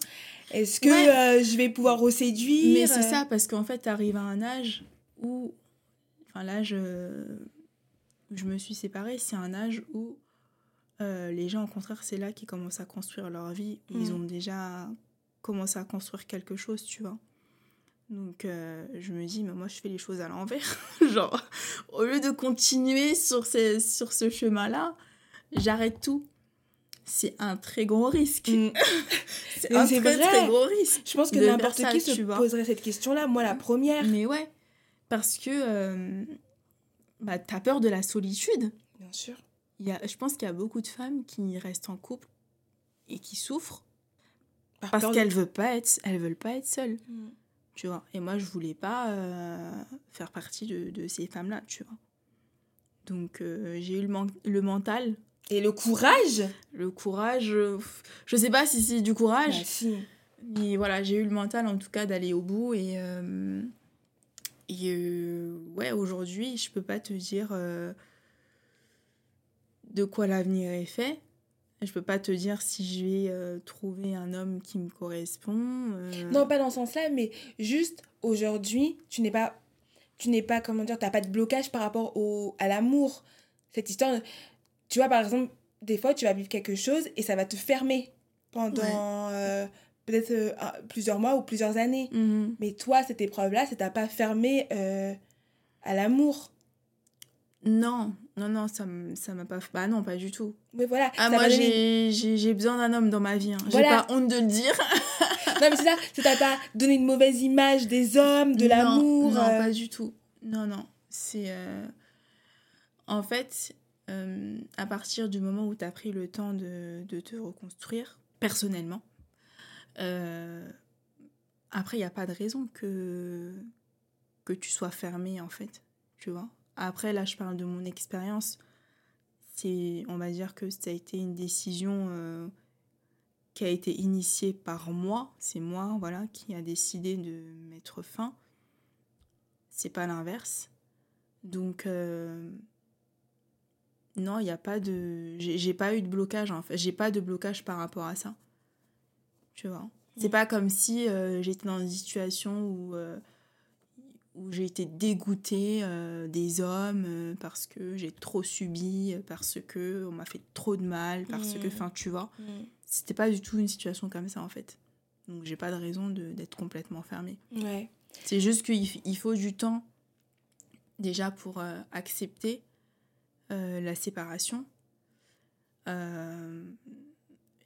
Est-ce que Ouais. euh, je vais pouvoir reséduire mais c'est euh, ça parce qu'en fait tu arrives à un âge où enfin l'âge euh, où je me suis séparée c'est un âge où euh, les gens au contraire c'est là qu'ils commencent à construire leur vie. Ils Mm. ont déjà commencé à construire quelque chose tu vois. Donc euh, je me dis mais moi je fais les choses à l'envers. Genre au lieu de continuer sur, ces, sur ce chemin là j'arrête tout c'est un très gros risque Mm. c'est un c'est très vrai. très gros risque Je pense que n'importe ça, qui se poserait cette question-là. Moi, la première. Mais ouais, parce que euh, bah, t'as peur de la solitude. Bien sûr. Il y a, je pense qu'il y a beaucoup de femmes qui restent en couple et qui souffrent Par parce qu'elles veulent pas être, elles veulent pas être seules, Mm. tu vois. Et moi, je voulais pas euh, faire partie de, de ces femmes-là, tu vois. Donc euh, j'ai eu le, le mental, Et le courage le courage. euh, je sais pas si c'est du courage. Bah, si. Mais voilà, j'ai eu le mental en tout cas d'aller au bout et, euh, et euh, ouais, aujourd'hui, je peux pas te dire euh, de quoi l'avenir est fait. Je peux pas te dire si je vais trouver un homme qui me correspond. Non, pas dans ce sens-là, mais juste aujourd'hui, tu n'es pas, tu n'es pas, comment dire, t'as pas de blocage par rapport au, à l'amour. Cette histoire, tu vois, par exemple, des fois, tu vas vivre quelque chose et ça va te fermer pendant euh, peut-être euh, plusieurs mois ou plusieurs années. mhm. Mais toi, cette épreuve-là, ça t'a pas fermé euh, à l'amour. Non, non, non, ça m'a pas. Bah non, pas du tout. Mais voilà. Ah, ça moi, donné- j'ai besoin d'un homme dans ma vie. hein. J'ai pas honte de le dire. Non, mais c'est ça, ça t'a pas donné une mauvaise image des hommes, de l'amour. Non, pas du tout. Non, non. C'est. En fait, euh, à partir du moment où tu as pris le temps de, te reconstruire, personnellement, euh, après, il n'y a pas de raison que, que tu sois fermé, en fait. Tu vois Après, là, je parle de mon expérience. On va dire que ça a été une décision euh, qui a été initiée par moi. C'est moi, voilà, qui a décidé de mettre fin. C'est pas l'inverse. Donc, non, il n'y a pas de. J'ai pas eu de blocage, en fait. J'ai pas de blocage par rapport à ça. Tu vois C'est Mm. pas comme si euh, j'étais dans une situation où. euh, où j'ai été dégoûtée euh, des hommes parce que j'ai trop subi, parce que on m'a fait trop de mal, parce que, Mhm. enfin, tu vois, mm, c'était pas du tout une situation comme ça en fait. Donc j'ai pas de raison de- d'être complètement fermée. Ouais. C'est juste qu'il il faut du temps déjà pour accepter euh, la séparation. Euh,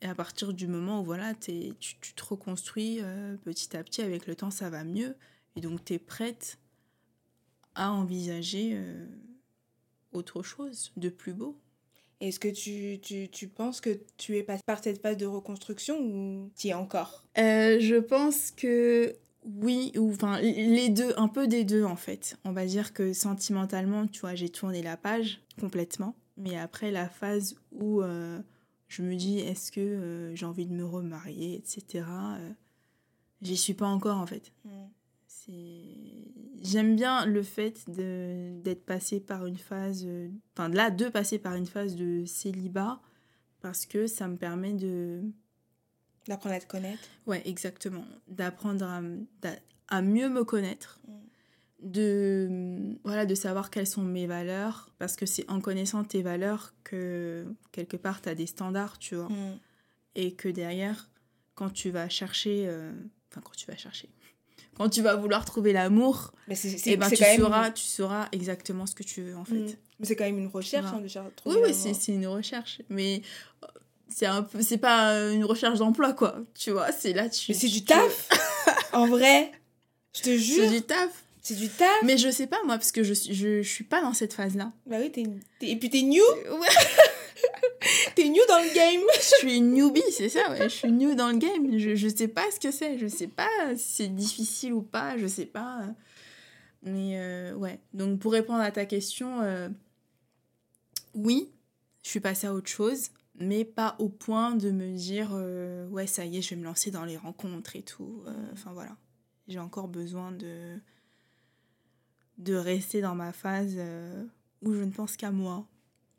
et à partir du moment où voilà, t'es- tu, tu te reconstruis euh, petit à petit, avec le temps ça va mieux. Et donc tu es prête à envisager euh, autre chose de plus beau. Est-ce que tu, tu, tu penses que tu es passé par cette phase de reconstruction ou tu y es encore? Euh, je pense que oui, ou enfin les deux, un peu des deux en fait. On va dire que sentimentalement, tu vois, j'ai tourné la page complètement. Mais après la phase où euh, je me dis est-ce que euh, j'ai envie de me remarier, etc. euh, J'y suis pas encore en fait. C'est... J'aime bien le fait d'être passé par une phase, enfin là, de passer par une phase de célibat parce que ça me permet de, D'apprendre à te connaître Ouais, exactement. D'apprendre à, à mieux me connaître, Mm. de, mm, voilà, de savoir quelles sont mes valeurs, parce que c'est en connaissant tes valeurs que quelque part tu as des standards, tu vois, Mm. et que derrière, quand tu vas chercher, euh, enfin quand tu vas chercher, quand tu vas vouloir trouver l'amour, eh ben, tu, sauras, tu sauras exactement ce que tu veux, en fait. Mm. Mais c'est quand même une recherche, hein, Oui, oui, c'est une recherche. Mais c'est un peu c'est pas euh, une recherche d'emploi, quoi. Tu vois, c'est là, tu. Mais c'est du taf En vrai Je te jure C'est du taf. C'est du taf Mais je sais pas, moi, parce que je, suis- je, je suis pas dans cette phase-là. Bah oui, t'es, t'es- et puis t'es new Ouais. T'es new dans le game je suis une newbie, c'est ça, ouais. Je suis new dans le game. Je, je sais pas ce que c'est. Je sais pas si c'est difficile ou pas. Je sais pas. Mais euh, ouais. Donc, pour répondre à ta question, euh, oui, je suis passée à autre chose. Mais pas au point de me dire, euh, ouais, ça y est, je vais me lancer dans les rencontres et tout. Euh, Enfin, voilà. J'ai encore besoin de, de rester dans ma phase euh, où je ne pense qu'à moi.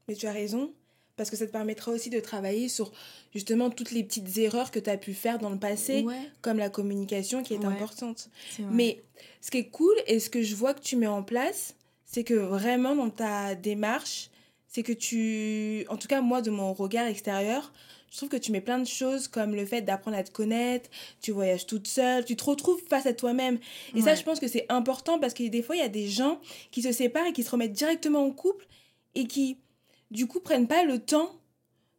Mais tu as raison, parce que ça te permettra aussi de travailler sur justement toutes les petites erreurs que tu as pu faire dans le passé, Ouais, comme la communication qui est Ouais. importante. Mais ce qui est cool et ce que je vois que tu mets en place, c'est que vraiment dans ta démarche, c'est que tu, en tout cas moi de mon regard extérieur, je trouve que tu mets plein de choses comme le fait d'apprendre à te connaître, tu voyages toute seule, tu te retrouves face à toi-même. Et ça, je pense que c'est important parce que des fois, il y a des gens qui se séparent et qui se remettent directement en couple et qui, du coup, prennent pas le temps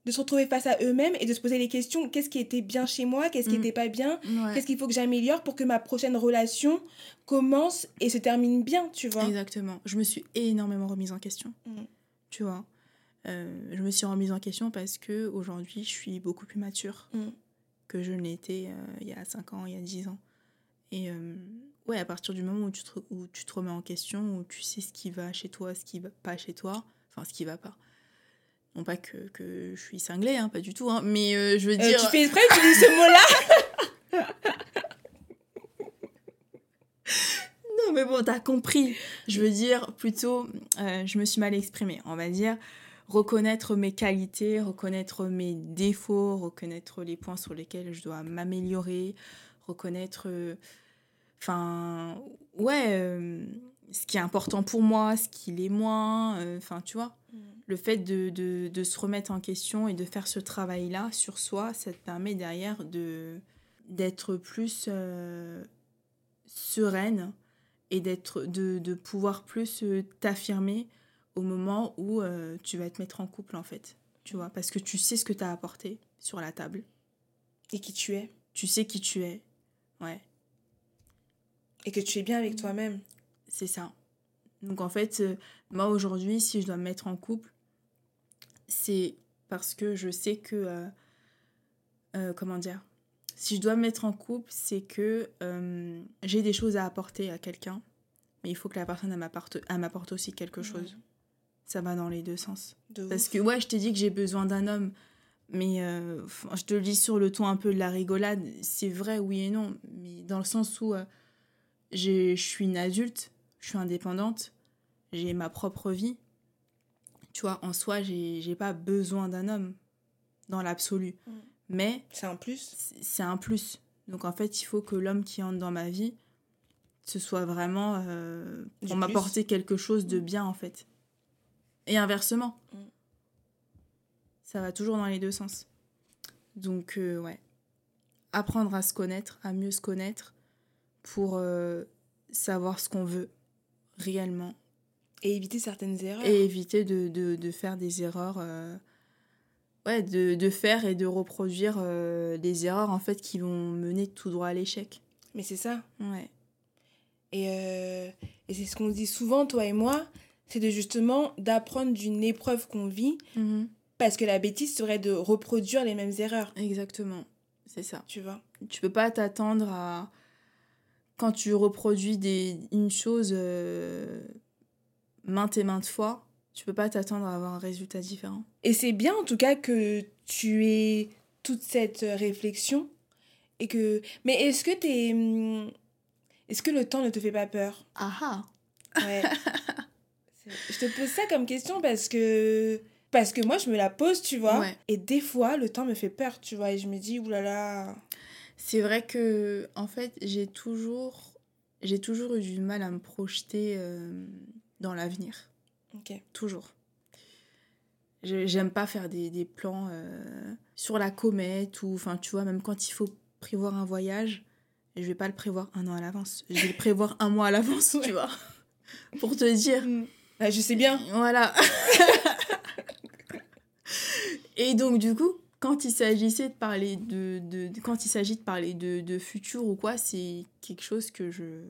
de se retrouver face à eux-mêmes et de se poser les questions qu'est-ce qui était bien chez moi, qu'est-ce qui Mm. était pas bien, Ouais. qu'est-ce qu'il faut que j'améliore pour que ma prochaine relation commence et se termine bien, tu vois? Exactement. Je me suis énormément remise en question. Mm. Tu vois. Euh, je me suis remise en question parce que aujourd'hui, je suis beaucoup plus mature Mm. que je ne l'étais euh, il y a 5 ans, il y a 10 ans. Et euh, ouais, à partir du moment où tu, te, où tu te remets en question, où tu sais ce qui va chez toi, ce qui va pas chez toi, enfin ce qui va pas. Non pas que, que je suis cinglée, hein, pas du tout, hein, mais je veux dire... tu fais exprès tu dis ce mot-là Non, mais bon, t'as compris. Je veux dire, plutôt, euh, je me suis mal exprimée. On va dire reconnaître mes qualités, reconnaître mes défauts, reconnaître les points sur lesquels je dois m'améliorer, reconnaître. euh, Enfin, ouais, euh, ce qui est important pour moi, ce qui l'est moins. Enfin, tu vois, le fait de, de, de se remettre en question et de faire ce travail-là sur soi, ça te permet derrière de d'être plus sereine et d'être de, de pouvoir plus euh, t'affirmer au moment où euh, tu vas te mettre en couple en fait. Tu vois parce que tu sais ce que tu as apporté sur la table Et qui tu es. tu sais qui tu es. Ouais. Et que tu es bien avec toi-même. c'est ça. Donc en fait euh, moi aujourd'hui si je dois me mettre en couple c'est parce que je sais que euh, comment dire si je dois me mettre en couple c'est que euh, j'ai des choses à apporter à quelqu'un mais il faut que la personne m'apporte aussi quelque chose ça va dans les deux sens De Parce ouf. que ouais, je t'ai dit que j'ai besoin d'un homme, mais euh, je te le dis sur le ton un peu de la rigolade, c'est vrai oui et non, mais dans le sens où euh, je suis une adulte, je suis indépendante, j'ai ma propre vie. Tu vois, en soi, j'ai j'ai pas besoin d'un homme dans l'absolu, Mm. Mais C'est un plus? c'est un plus. Donc en fait, il faut que l'homme qui entre dans ma vie, ce soit vraiment euh, pour m'apporter quelque chose de bien en fait. Et inversement. Mm. Ça va toujours dans les deux sens. Donc euh, ouais. Apprendre à se connaître, à mieux se connaître pour euh, savoir ce qu'on veut réellement Et éviter certaines erreurs. et éviter de, de, de faire des erreurs. Euh, ouais, de, de faire et de reproduire euh, des erreurs en fait qui vont mener tout droit à l'échec. Mais c'est ça. Ouais. Et, euh, et c'est ce qu'on dit souvent, toi et moi, c'est de justement d'apprendre d'une épreuve qu'on vit, parce que la bêtise serait de reproduire les mêmes erreurs, Exactement. C'est ça. tu vois. Tu peux pas t'attendre à. Quand tu reproduis des, une chose euh, maintes et maintes fois, tu peux pas t'attendre à avoir un résultat différent. Et c'est bien en tout cas que tu aies toute cette réflexion et que... Mais est-ce que t'es... hum, Est-ce que le temps ne te fait pas peur? Ah ah Ouais. Je te pose ça comme question parce que... Parce que moi, je me la pose, tu vois. Ouais. Et des fois, le temps me fait peur, tu vois. Et je me dis, oulala... C'est vrai que, en fait, j'ai toujours, j'ai toujours eu du mal à me projeter euh, dans l'avenir. Toujours. J'aime pas faire des, des plans euh, sur la comète ou, enfin, tu vois, même quand il faut prévoir un voyage, je vais pas le prévoir un an à l'avance. Je vais le prévoir un mois à l'avance, tu vois. Pour te dire. Mm. Ah, je sais bien. Voilà. Et donc, du coup, quand il s'agissait de parler de, de, de- quand il s'agit de parler de, de futur ou quoi, c'est quelque chose que je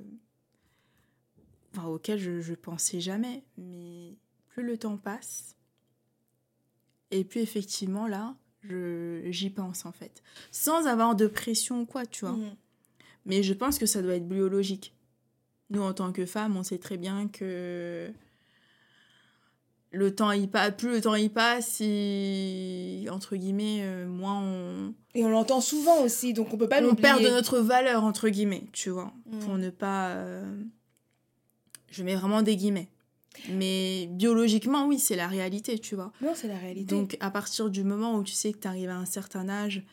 enfin, auquel je, je pensais jamais. Mais plus le temps passe, et puis effectivement là, je j'y pense en fait, sans avoir de pression ou quoi, tu vois. Mm. Mais je pense que ça doit être biologique. Nous, en tant que femmes, on sait très bien que le temps y passe, plus le temps y passe, et entre guillemets, euh, moins on, Et on l'entend souvent aussi, donc on peut pas on perd de notre valeur, entre guillemets, tu vois. Pour ne pas. euh, Je mets vraiment des guillemets. Mais biologiquement, oui, c'est la réalité, tu vois. Non, c'est la réalité. Donc, à partir du moment où tu sais que tu arrives à un certain âge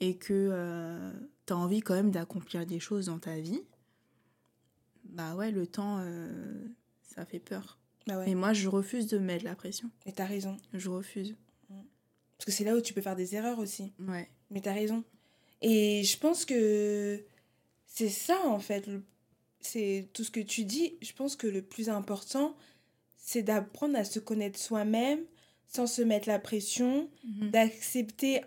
et que tu as envie quand même d'accomplir des choses dans ta vie, bah ouais, le temps, euh, ça fait peur. bah ouais. Et moi, je refuse de mettre la pression. Et t'as raison. Je refuse. Parce que c'est là où tu peux faire des erreurs aussi. Ouais. Mais t'as raison. Et je pense que c'est ça, en fait. le- C'est tout ce que tu dis. Je pense que le plus important, c'est d'apprendre à se connaître soi-même sans se mettre la pression, Mhm. d'accepter,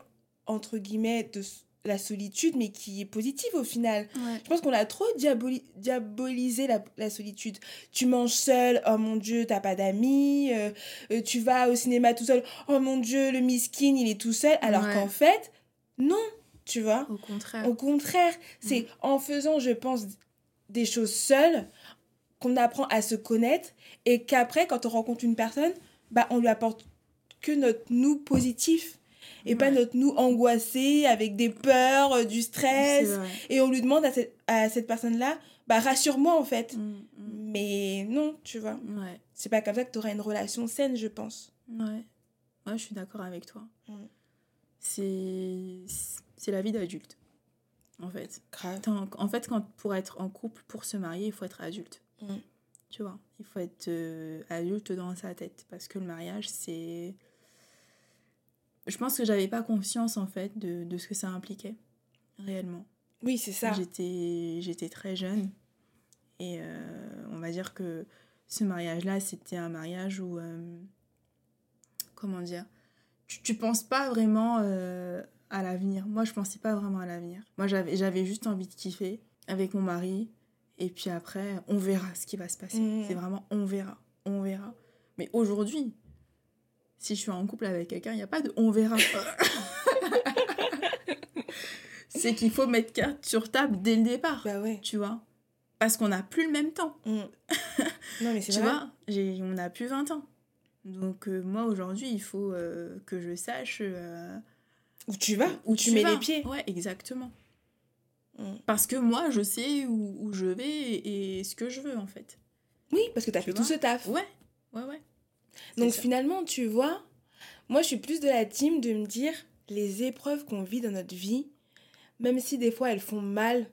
entre guillemets, de la solitude, mais qui est positive au final. Ouais. Je pense qu'on a trop diaboli- diabolisé la, la solitude. Tu manges seul, oh mon dieu, t'as pas d'amis. euh, euh, tu vas au cinéma tout seul, oh mon dieu, le miskin, il est tout seul. Alors Ouais. qu'en fait, non, tu vois. Au contraire. Au contraire, c'est en faisant, je pense, des choses seules qu'on apprend à se connaître et qu'après, quand on rencontre une personne, bah, on lui apporte que notre nous positif et pas notre nous angoissé avec des peurs, euh, du stress. Et on lui demande à cette, à cette personne-là, bah rassure-moi en fait. Mm, mm. Mais non, tu vois. Ouais. C'est pas comme ça que tu auras une relation saine, je pense. Ouais. Ouais, je suis d'accord avec toi. Mm. C'est c'est la vie d'adulte. En fait. En fait, quand, pour être en couple, pour se marier, il faut être adulte. Mm. Tu vois, il faut être euh, adulte dans sa tête. Parce que le mariage, c'est. Je pense que j'avais pas conscience, en fait, de, de ce que ça impliquait, réellement. Oui, c'est ça. J'étais j'étais très jeune. Et euh, on va dire que ce mariage-là, c'était un mariage où. euh, comment dire tu, tu penses pas vraiment euh, à l'avenir. Moi, je pensais pas vraiment à l'avenir. Moi, j'avais juste envie de kiffer avec mon mari. Et puis après, on verra ce qui va se passer. Mhm. C'est vraiment on verra. On verra. Mais aujourd'hui, si je suis en couple avec quelqu'un, il n'y a pas de on verra. C'est qu'il faut mettre carte sur table dès le départ Bah ouais. tu vois. Parce qu'on n'a plus le même temps, Mm. non, mais c'est tu vrai. vois. On n'a plus 20 ans. Donc euh, moi, aujourd'hui, il faut euh, que je sache euh, Où tu vas, où tu, mets vas. les pieds. Ouais, exactement. Mm. Parce que moi, je sais où, où je vais et, ce que je veux, en fait. Oui, parce que tu as Tu fait vois tout ce taf. Ouais, ouais, ouais. Donc ça. finalement, tu vois, moi je suis plus de la team de me dire les épreuves qu'on vit dans notre vie, même si des fois elles font mal,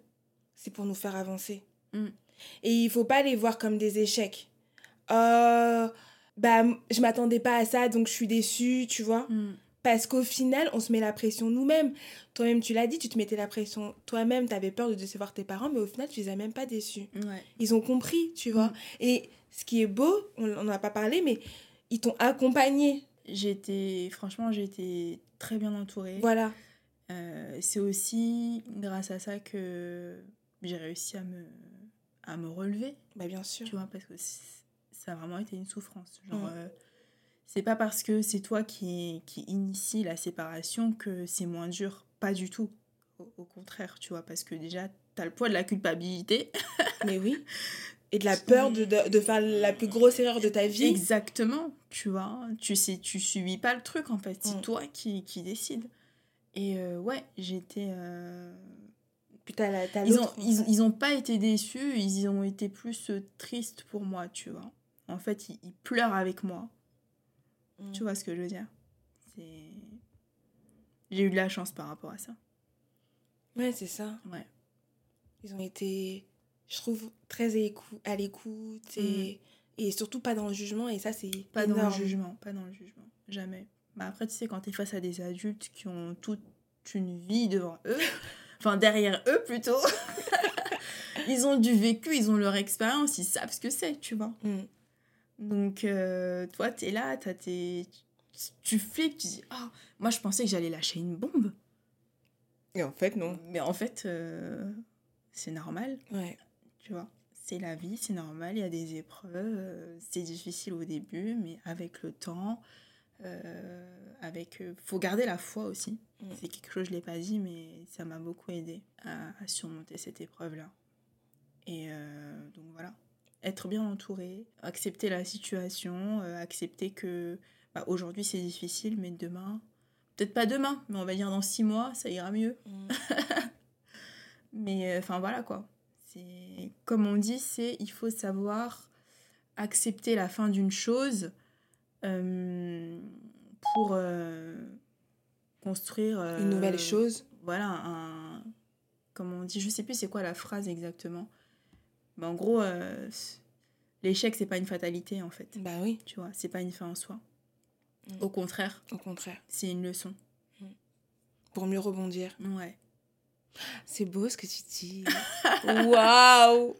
c'est pour nous faire avancer. Mm. Et il faut pas les voir comme des échecs. Euh, bah, je m'attendais pas à ça, donc je suis déçue, tu vois. Mm. Parce qu'au final, on se met la pression nous-mêmes. Toi-même, tu l'as dit, tu te mettais la pression toi-même, tu avais peur de décevoir tes parents, mais au final, tu les as même pas déçus. Ouais. Ils ont compris, tu vois. Mm. Et ce qui est beau, on n'en a pas parlé, mais ils t'ont accompagné. J'étais, franchement, j'étais très bien entourée. Voilà. Euh, c'est aussi grâce à ça que j'ai réussi à me, à me relever. Bah, bien sûr. tu vois, parce que ça a vraiment été une souffrance. Genre, Mm. euh, c'est pas parce que c'est toi qui, qui initie la séparation que c'est moins dur. Pas du tout. Au, au contraire, tu vois, parce que déjà, t'as le poids de la culpabilité. Mais oui. Et de la peur de, de, de faire la plus grosse erreur de ta vie. Exactement, tu vois. Tu sais, tu subis pas le truc, en fait. C'est Mm. toi qui, qui décides. Et euh, ouais, j'étais... euh, la- t'as Ils ont, ils, ils ont pas été déçus, ils ont été plus euh, tristes pour moi, tu vois. En fait, ils, ils pleurent avec moi. Mm. Tu vois ce que je veux dire? C'est... J'ai eu de la chance par rapport à ça. Ouais, c'est ça. Ouais. Ils ont été, je trouve, très à l'écoute et, et surtout pas dans le jugement. Et ça, c'est Mm. Pas énorme. dans le jugement, pas dans le jugement. Jamais. Bah après, tu sais, quand t'es face à des adultes qui ont toute une vie devant eux, enfin derrière eux plutôt, ils ont du vécu, ils ont leur expérience, ils savent ce que c'est, tu vois. Mm. Donc, euh, toi, t'es là, t'as tes... tu flippes, tu dis, ah, moi, je pensais que j'allais lâcher une bombe. Et en fait, non. Mais en fait, euh, c'est normal, Ouais. tu vois. C'est la vie, c'est normal, il y a des épreuves. euh, C'est difficile au début, mais avec le temps, euh, avec... euh, faut garder la foi aussi. Mm. C'est quelque chose, je ne l'ai pas dit, mais ça m'a beaucoup aidé à, à surmonter cette épreuve-là. Et donc voilà, être bien entouré, accepter la situation, euh, accepter que bah, aujourd'hui c'est difficile, mais demain, peut-être pas demain, mais on va dire dans six mois, ça ira mieux. Mm. Mais euh, enfin voilà quoi. C'est comme on dit, c'est il faut savoir accepter la fin d'une chose euh, pour construire Une nouvelle chose. Voilà un comme on dit, je sais plus c'est quoi la phrase exactement. Mais en gros, euh, l'échec c'est pas une fatalité en fait. Bah oui, Tu vois, c'est pas une fin en soi. Mm. Au contraire, au contraire. c'est une leçon. Pour mieux rebondir. Ouais. C'est beau ce que tu dis. Waouh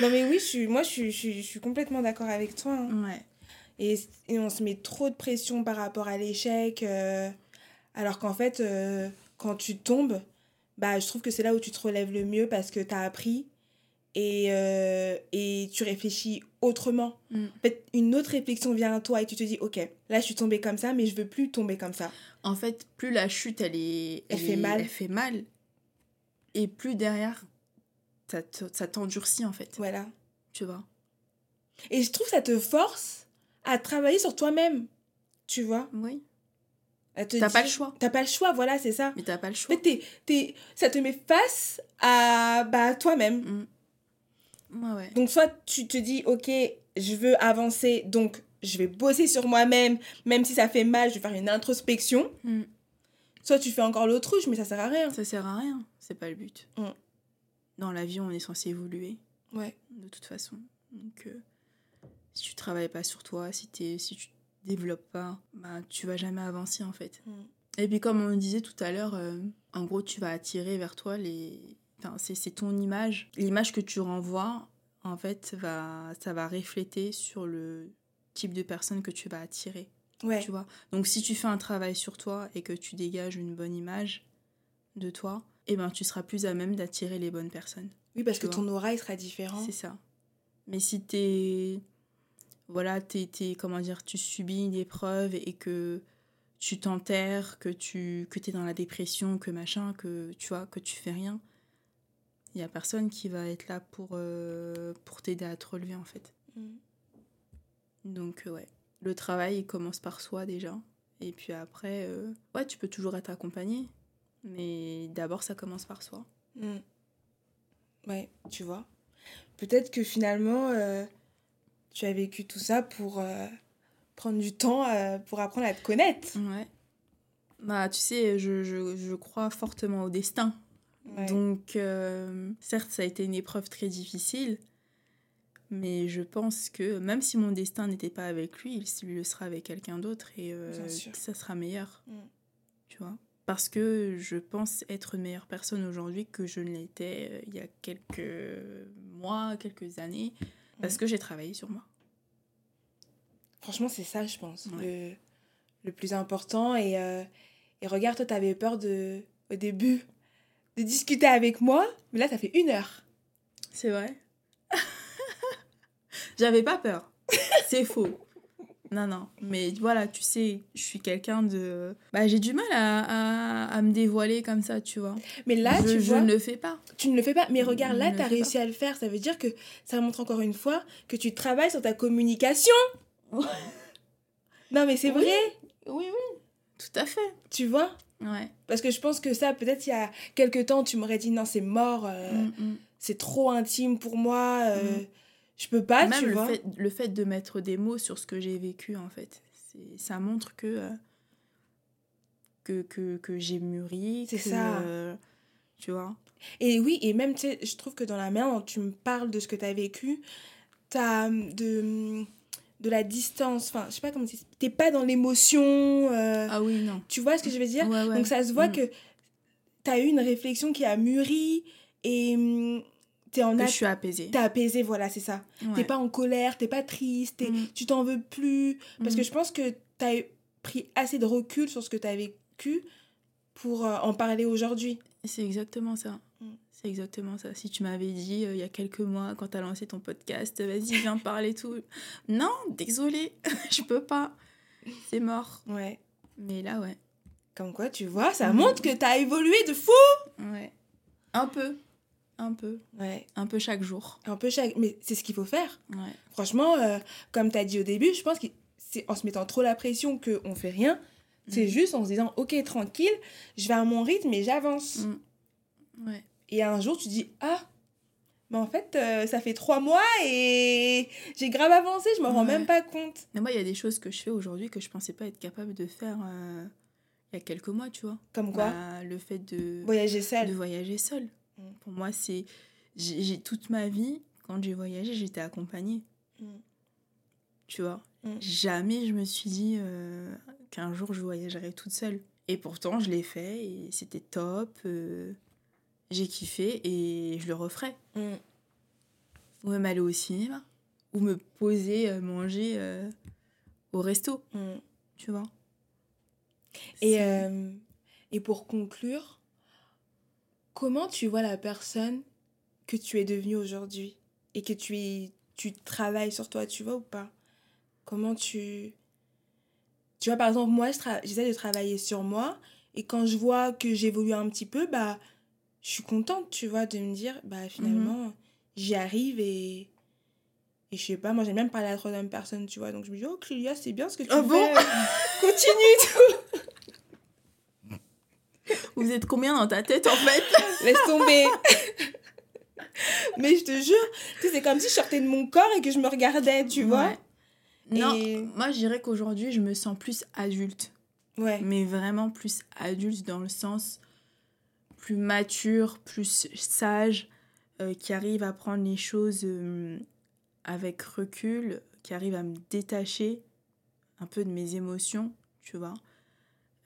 Non mais oui, je suis, moi je suis, je suis, je suis complètement d'accord avec toi. hein. Ouais. Et, et on se met trop de pression par rapport à l'échec. euh, alors qu'en fait, euh, quand tu tombes, bah, je trouve que c'est là où tu te relèves le mieux parce que tu as appris et, euh, et tu réfléchis autrement. Mm. En fait, une autre réflexion vient à toi et tu te dis, ok, là je suis tombée comme ça, mais je veux plus tomber comme ça. En fait, plus la chute, elle est... Elle fait est- mal. Elle fait mal. Et plus derrière, ça te- ça t'endurcit, en fait. Voilà. Tu vois Et je trouve que ça te force à travailler sur toi-même. Tu vois Oui. T'as pas dire- le choix. T'as pas le choix, voilà, c'est ça. Mais t'as pas le choix. t'es- ça te met face à bah, toi-même. Mm. Ouais, ouais. Donc, soit tu te dis, ok, je veux avancer, donc je vais bosser sur moi-même, même si ça fait mal, je vais faire une introspection. Mm. Soit tu fais encore l'autruche, mais ça sert à rien. Ça sert à rien. C'est pas le but. Mm. Dans la vie, on est censé évoluer, Ouais. de toute façon. Donc, euh, si tu travailles pas sur toi, si, t'es- si tu te développes pas, bah, tu vas jamais avancer, en fait. Mm. Et puis comme on disait tout à l'heure, euh, en gros, tu vas attirer vers toi les... C'est, c'est ton image. L'image que tu renvoies, en fait, va, ça va refléter sur le type de personne que tu vas attirer. Ouais. Tu vois Donc si tu fais un travail sur toi et que tu dégages une bonne image de toi, eh ben, tu seras plus à même d'attirer les bonnes personnes. Oui, parce que vois. ton aura, il sera différent. C'est ça. Mais si t'es... Voilà, t'es, t'es- comment dire, tu subis une épreuve et que tu t'enterres, que tu que t'es dans la dépression, que machin, que tu vois, que tu fais rien, il y a personne qui va être là pour, euh, pour t'aider à te relever, en fait. Mm. Donc, euh, ouais. Le travail, il commence par soi, déjà. Et puis après, euh, ouais, tu peux toujours être accompagné. Mais d'abord, ça commence par soi. Mm. Ouais, tu vois. Peut-être que finalement, euh, tu as vécu tout ça pour prendre du temps pour apprendre à te connaître. Ouais. Bah, tu sais, je, je, je crois fortement au destin. Ouais. Donc, euh, certes, ça a été une épreuve très difficile, mais je pense que même si mon destin n'était pas avec lui, il, le sera avec quelqu'un d'autre et euh, ça sera meilleur. Mm. Tu vois? Parce que je pense être une meilleure personne aujourd'hui que je ne l'étais euh, il y a quelques mois, quelques années, parce Mm. que j'ai travaillé sur moi. Franchement, c'est ça, je pense, Ouais. le, le plus important. Et, euh, et regarde, toi, t'avais peur de, au début de discuter avec moi, mais là, ça fait une heure. C'est vrai J'avais pas peur. C'est faux. Non, non. Mais voilà, tu sais, je suis quelqu'un de... Bah, j'ai du mal à, à, à me dévoiler comme ça, tu vois. Mais là, je, tu je vois, ne le fais pas. tu ne le fais pas. Mais regarde, Je là, tu as réussi pas. à le faire. Ça veut dire que ça montre encore une fois que tu travailles sur ta communication. non, mais c'est Oui. vrai, Oui, oui. Tout à fait. tu vois? Ouais. Parce que je pense que ça, peut-être il y a quelques temps, tu m'aurais dit non, c'est mort, euh, Mm, mm. c'est trop intime pour moi, euh, Mm. je peux pas, Même tu le vois. fait, le fait de mettre des mots sur ce que j'ai vécu, en fait, ça montre que, euh, que, que, que j'ai mûri. C'est ça. tu vois Et oui, et même, tu sais, je trouve que dans la manière dont tu me parles de ce que tu as vécu, tu as de, de la distance, enfin, je sais pas comment dire, t'es pas dans l'émotion, euh, Ah oui, non. tu vois ce que je veux dire Ouais, ouais. Donc ça se voit Mm. que tu as eu une réflexion qui a mûri et hum, t'es en Que je suis apaisée. T'es apaisé, voilà, c'est ça. Ouais. T'es pas en colère, t'es pas triste, Mm. tu t'en veux plus. Parce que Mm. je pense que t'as pris assez de recul sur ce que t'as vécu pour euh, en parler aujourd'hui. C'est exactement ça. C'est exactement ça. Si tu m'avais dit euh, il y a quelques mois, quand tu as lancé ton podcast, vas-y, viens parler tout. Non, désolé, je peux pas. C'est mort. Ouais. Mais là, ouais. Comme quoi, tu vois, ça Mm. montre que t'as évolué de fou. Ouais. Un peu. Un peu. Ouais. Un peu chaque jour. Un peu chaque. Mais c'est ce qu'il faut faire. Ouais. Franchement, euh, comme t'as dit au début, je pense que c'est en se mettant trop la pression qu'on fait rien. C'est Mm. juste en se disant, ok, tranquille, je vais à mon rythme et j'avance. Mm. Ouais. Et un jour, tu dis, ah, mais en fait, euh, ça fait trois mois et j'ai grave avancé, je me rends même pas compte. Mais moi, il y a des choses que je fais aujourd'hui que je pensais pas être capable de faire euh, il y a quelques mois, tu vois. Comme quoi Bah, Le fait de, Voyager de seul. voyager seul. Mm. Pour moi, c'est. J'ai j'ai- toute ma vie, quand j'ai voyagé, j'étais accompagnée. Mm. Tu vois. Mm. Jamais je me suis dit euh, qu'un jour je voyagerais toute seule. Et pourtant, je l'ai fait et c'était top. J'ai kiffé et je le referai. Mm. Ou même aller au cinéma. Ou me poser, euh, manger euh, au resto. Mm. Tu vois. Et, euh, et pour conclure, comment tu vois la personne que tu es devenue aujourd'hui et que tu, es- tu travailles sur toi, tu vois ou pas? Comment tu... Tu vois, par exemple, moi, je tra- j'essaie de travailler sur moi et quand je vois que j'évolue un petit peu, bah, je suis contente, tu vois, de me dire, bah, finalement, j'y arrive et... Et je sais pas, moi j'aime même parler à la troisième personne, tu vois. Donc je me dis, oh Clélia, c'est bien ce que tu Ah fais. bon Continue, Vous êtes combien dans ta tête en fait? Laisse tomber. Mais je te jure, tu sais, c'est comme si je sortais de mon corps et que je me regardais, tu vois. Non, Et- moi je dirais qu'aujourd'hui je me sens plus adulte. Ouais. mais vraiment plus adulte dans le sens plus mature, plus sage, euh, qui arrive à prendre les choses euh, avec recul, qui arrive à me détacher un peu de mes émotions, tu vois.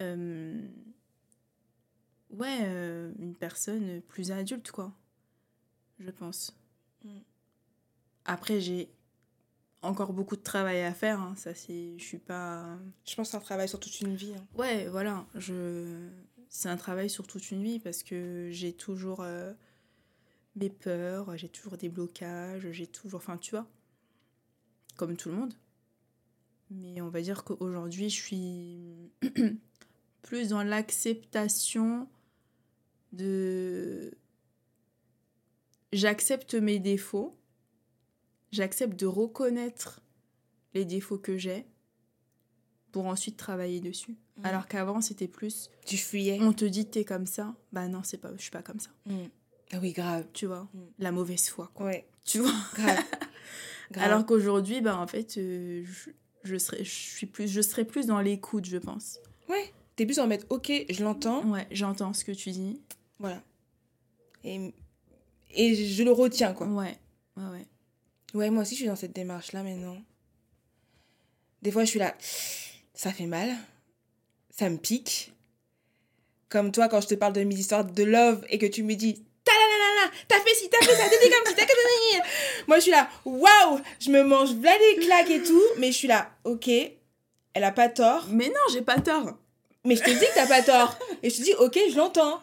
Euh, ouais, une personne plus adulte, quoi, je pense. Mm. Après, j'ai encore beaucoup de travail à faire, hein, ça c'est... Je suis pas... Je pense que c'est un travail sur toute une vie. hein. Ouais, voilà, je... c'est un travail sur toute une vie parce que j'ai toujours euh, mes peurs, j'ai toujours des blocages, j'ai toujours... Enfin, tu vois, comme tout le monde. Mais on va dire qu'aujourd'hui, je suis plus dans l'acceptation de... J'accepte mes défauts, j'accepte de reconnaître les défauts que j'ai pour ensuite travailler dessus. Mm. Alors qu'avant, c'était plus Tu fuyais. on te dit t'es comme ça, bah non, c'est pas je suis pas comme ça. Mm. Ah oui, grave. Tu vois, Mm. la mauvaise foi quoi. Ouais, Tu vois grave. Grave. Alors qu'aujourd'hui, bah en fait, euh, je, je serais je suis plus je serais plus dans l'écoute, je pense. Ouais. T'es plus en mettre, ok, je l'entends. Ouais, j'entends ce que tu dis. Voilà. Et, et je le retiens, quoi. Ouais. Ouais ouais. Ouais, moi aussi, je suis dans cette démarche-là maintenant. Des fois, je suis là, ça fait mal, ça me pique. Comme toi, quand je te parle de mes histoires de love et que tu me dis, ta la la la la, t'as fait ci, t'as fait ça, dit comme ci, t'as ça. Moi, je suis là, waouh, je me mange plein des claques et tout, mais je suis là, ok, elle a pas tort, Mais non, j'ai pas tort. mais je te dis que t'as pas tort. Et je te dis, ok, je l'entends.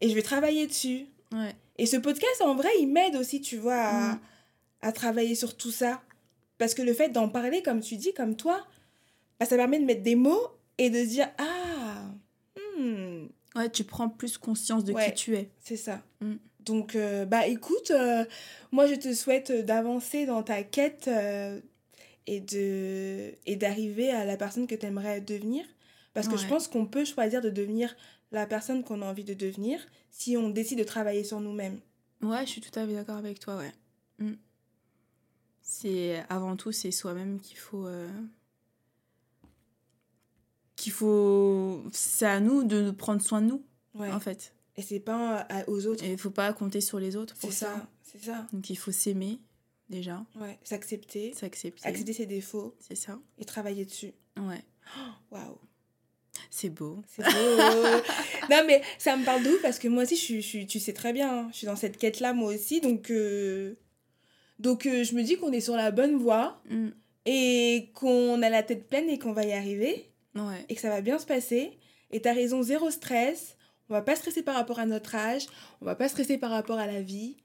Et je vais travailler dessus. Ouais. Et ce podcast, en vrai, il m'aide aussi, tu vois, à, Mm. à travailler sur tout ça. Parce que le fait d'en parler, comme tu dis, comme toi, bah, ça permet de mettre des mots et de dire Ah, hmm, Ouais, tu prends plus conscience de Ouais. qui tu es. c'est ça. Mm. Donc, euh, bah écoute, euh, moi je te souhaite d'avancer dans ta quête euh, et de et d'arriver à la personne que tu aimerais devenir. Parce que je pense qu'on peut choisir de devenir la personne qu'on a envie de devenir si on décide de travailler sur nous-mêmes. Ouais, je suis tout à fait d'accord avec toi, ouais. Mm. C'est avant tout, c'est soi-même qu'il faut. Qu'il faut. C'est à nous de prendre soin de nous, Ouais. en fait. Et c'est pas à- aux autres. Il faut pas compter sur les autres C'est pour ça, ça. c'est ça. Donc il faut s'aimer, déjà, Ouais, s'accepter, s'accepter. accepter ses défauts C'est ça. et travailler dessus. Ouais. Waouh. C'est beau. C'est beau. non, mais ça me parle de parce que moi aussi, je, suis, tu sais très bien, hein, je suis dans cette quête-là, moi aussi. Donc, euh, donc euh, je me dis qu'on est sur la bonne voie mm. et qu'on a la tête pleine et qu'on va y arriver. Ouais. Et que ça va bien se passer. Et tu as raison, zéro stress. On va pas stresser par rapport à notre âge. On va pas stresser par rapport à la vie.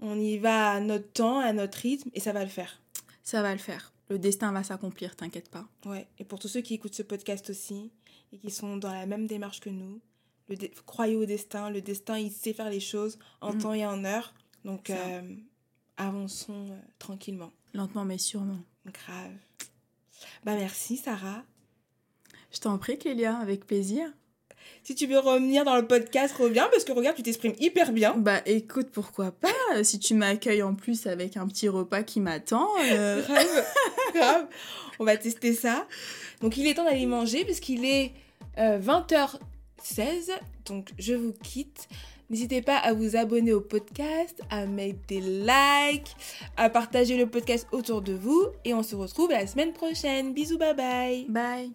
On y va à notre temps, à notre rythme, et ça va le faire. Ça va le faire. Le destin va s'accomplir, t'inquiète pas. Ouais, et pour tous ceux qui écoutent ce podcast aussi, et qui sont dans la même démarche que nous, le croyez au destin. Le destin, il sait faire les choses en mm. temps et en heure. Donc, euh, avançons euh, tranquillement. Lentement, mais sûrement. Grave. Bah, merci, Sarah. Je t'en prie, Clélia, avec plaisir. Si tu veux revenir dans le podcast, reviens parce que regarde, tu t'exprimes hyper bien. Bah écoute, pourquoi pas? Si tu m'accueilles en plus avec un petit repas qui m'attend. Euh. grave, grave. On va tester ça. Donc il est temps d'aller manger puisqu'il est 20h16. Euh, Donc je vous quitte. N'hésitez pas à vous abonner au podcast, à mettre des likes, à partager le podcast autour de vous. Et on se retrouve la semaine prochaine. Bisous, bye bye. Bye.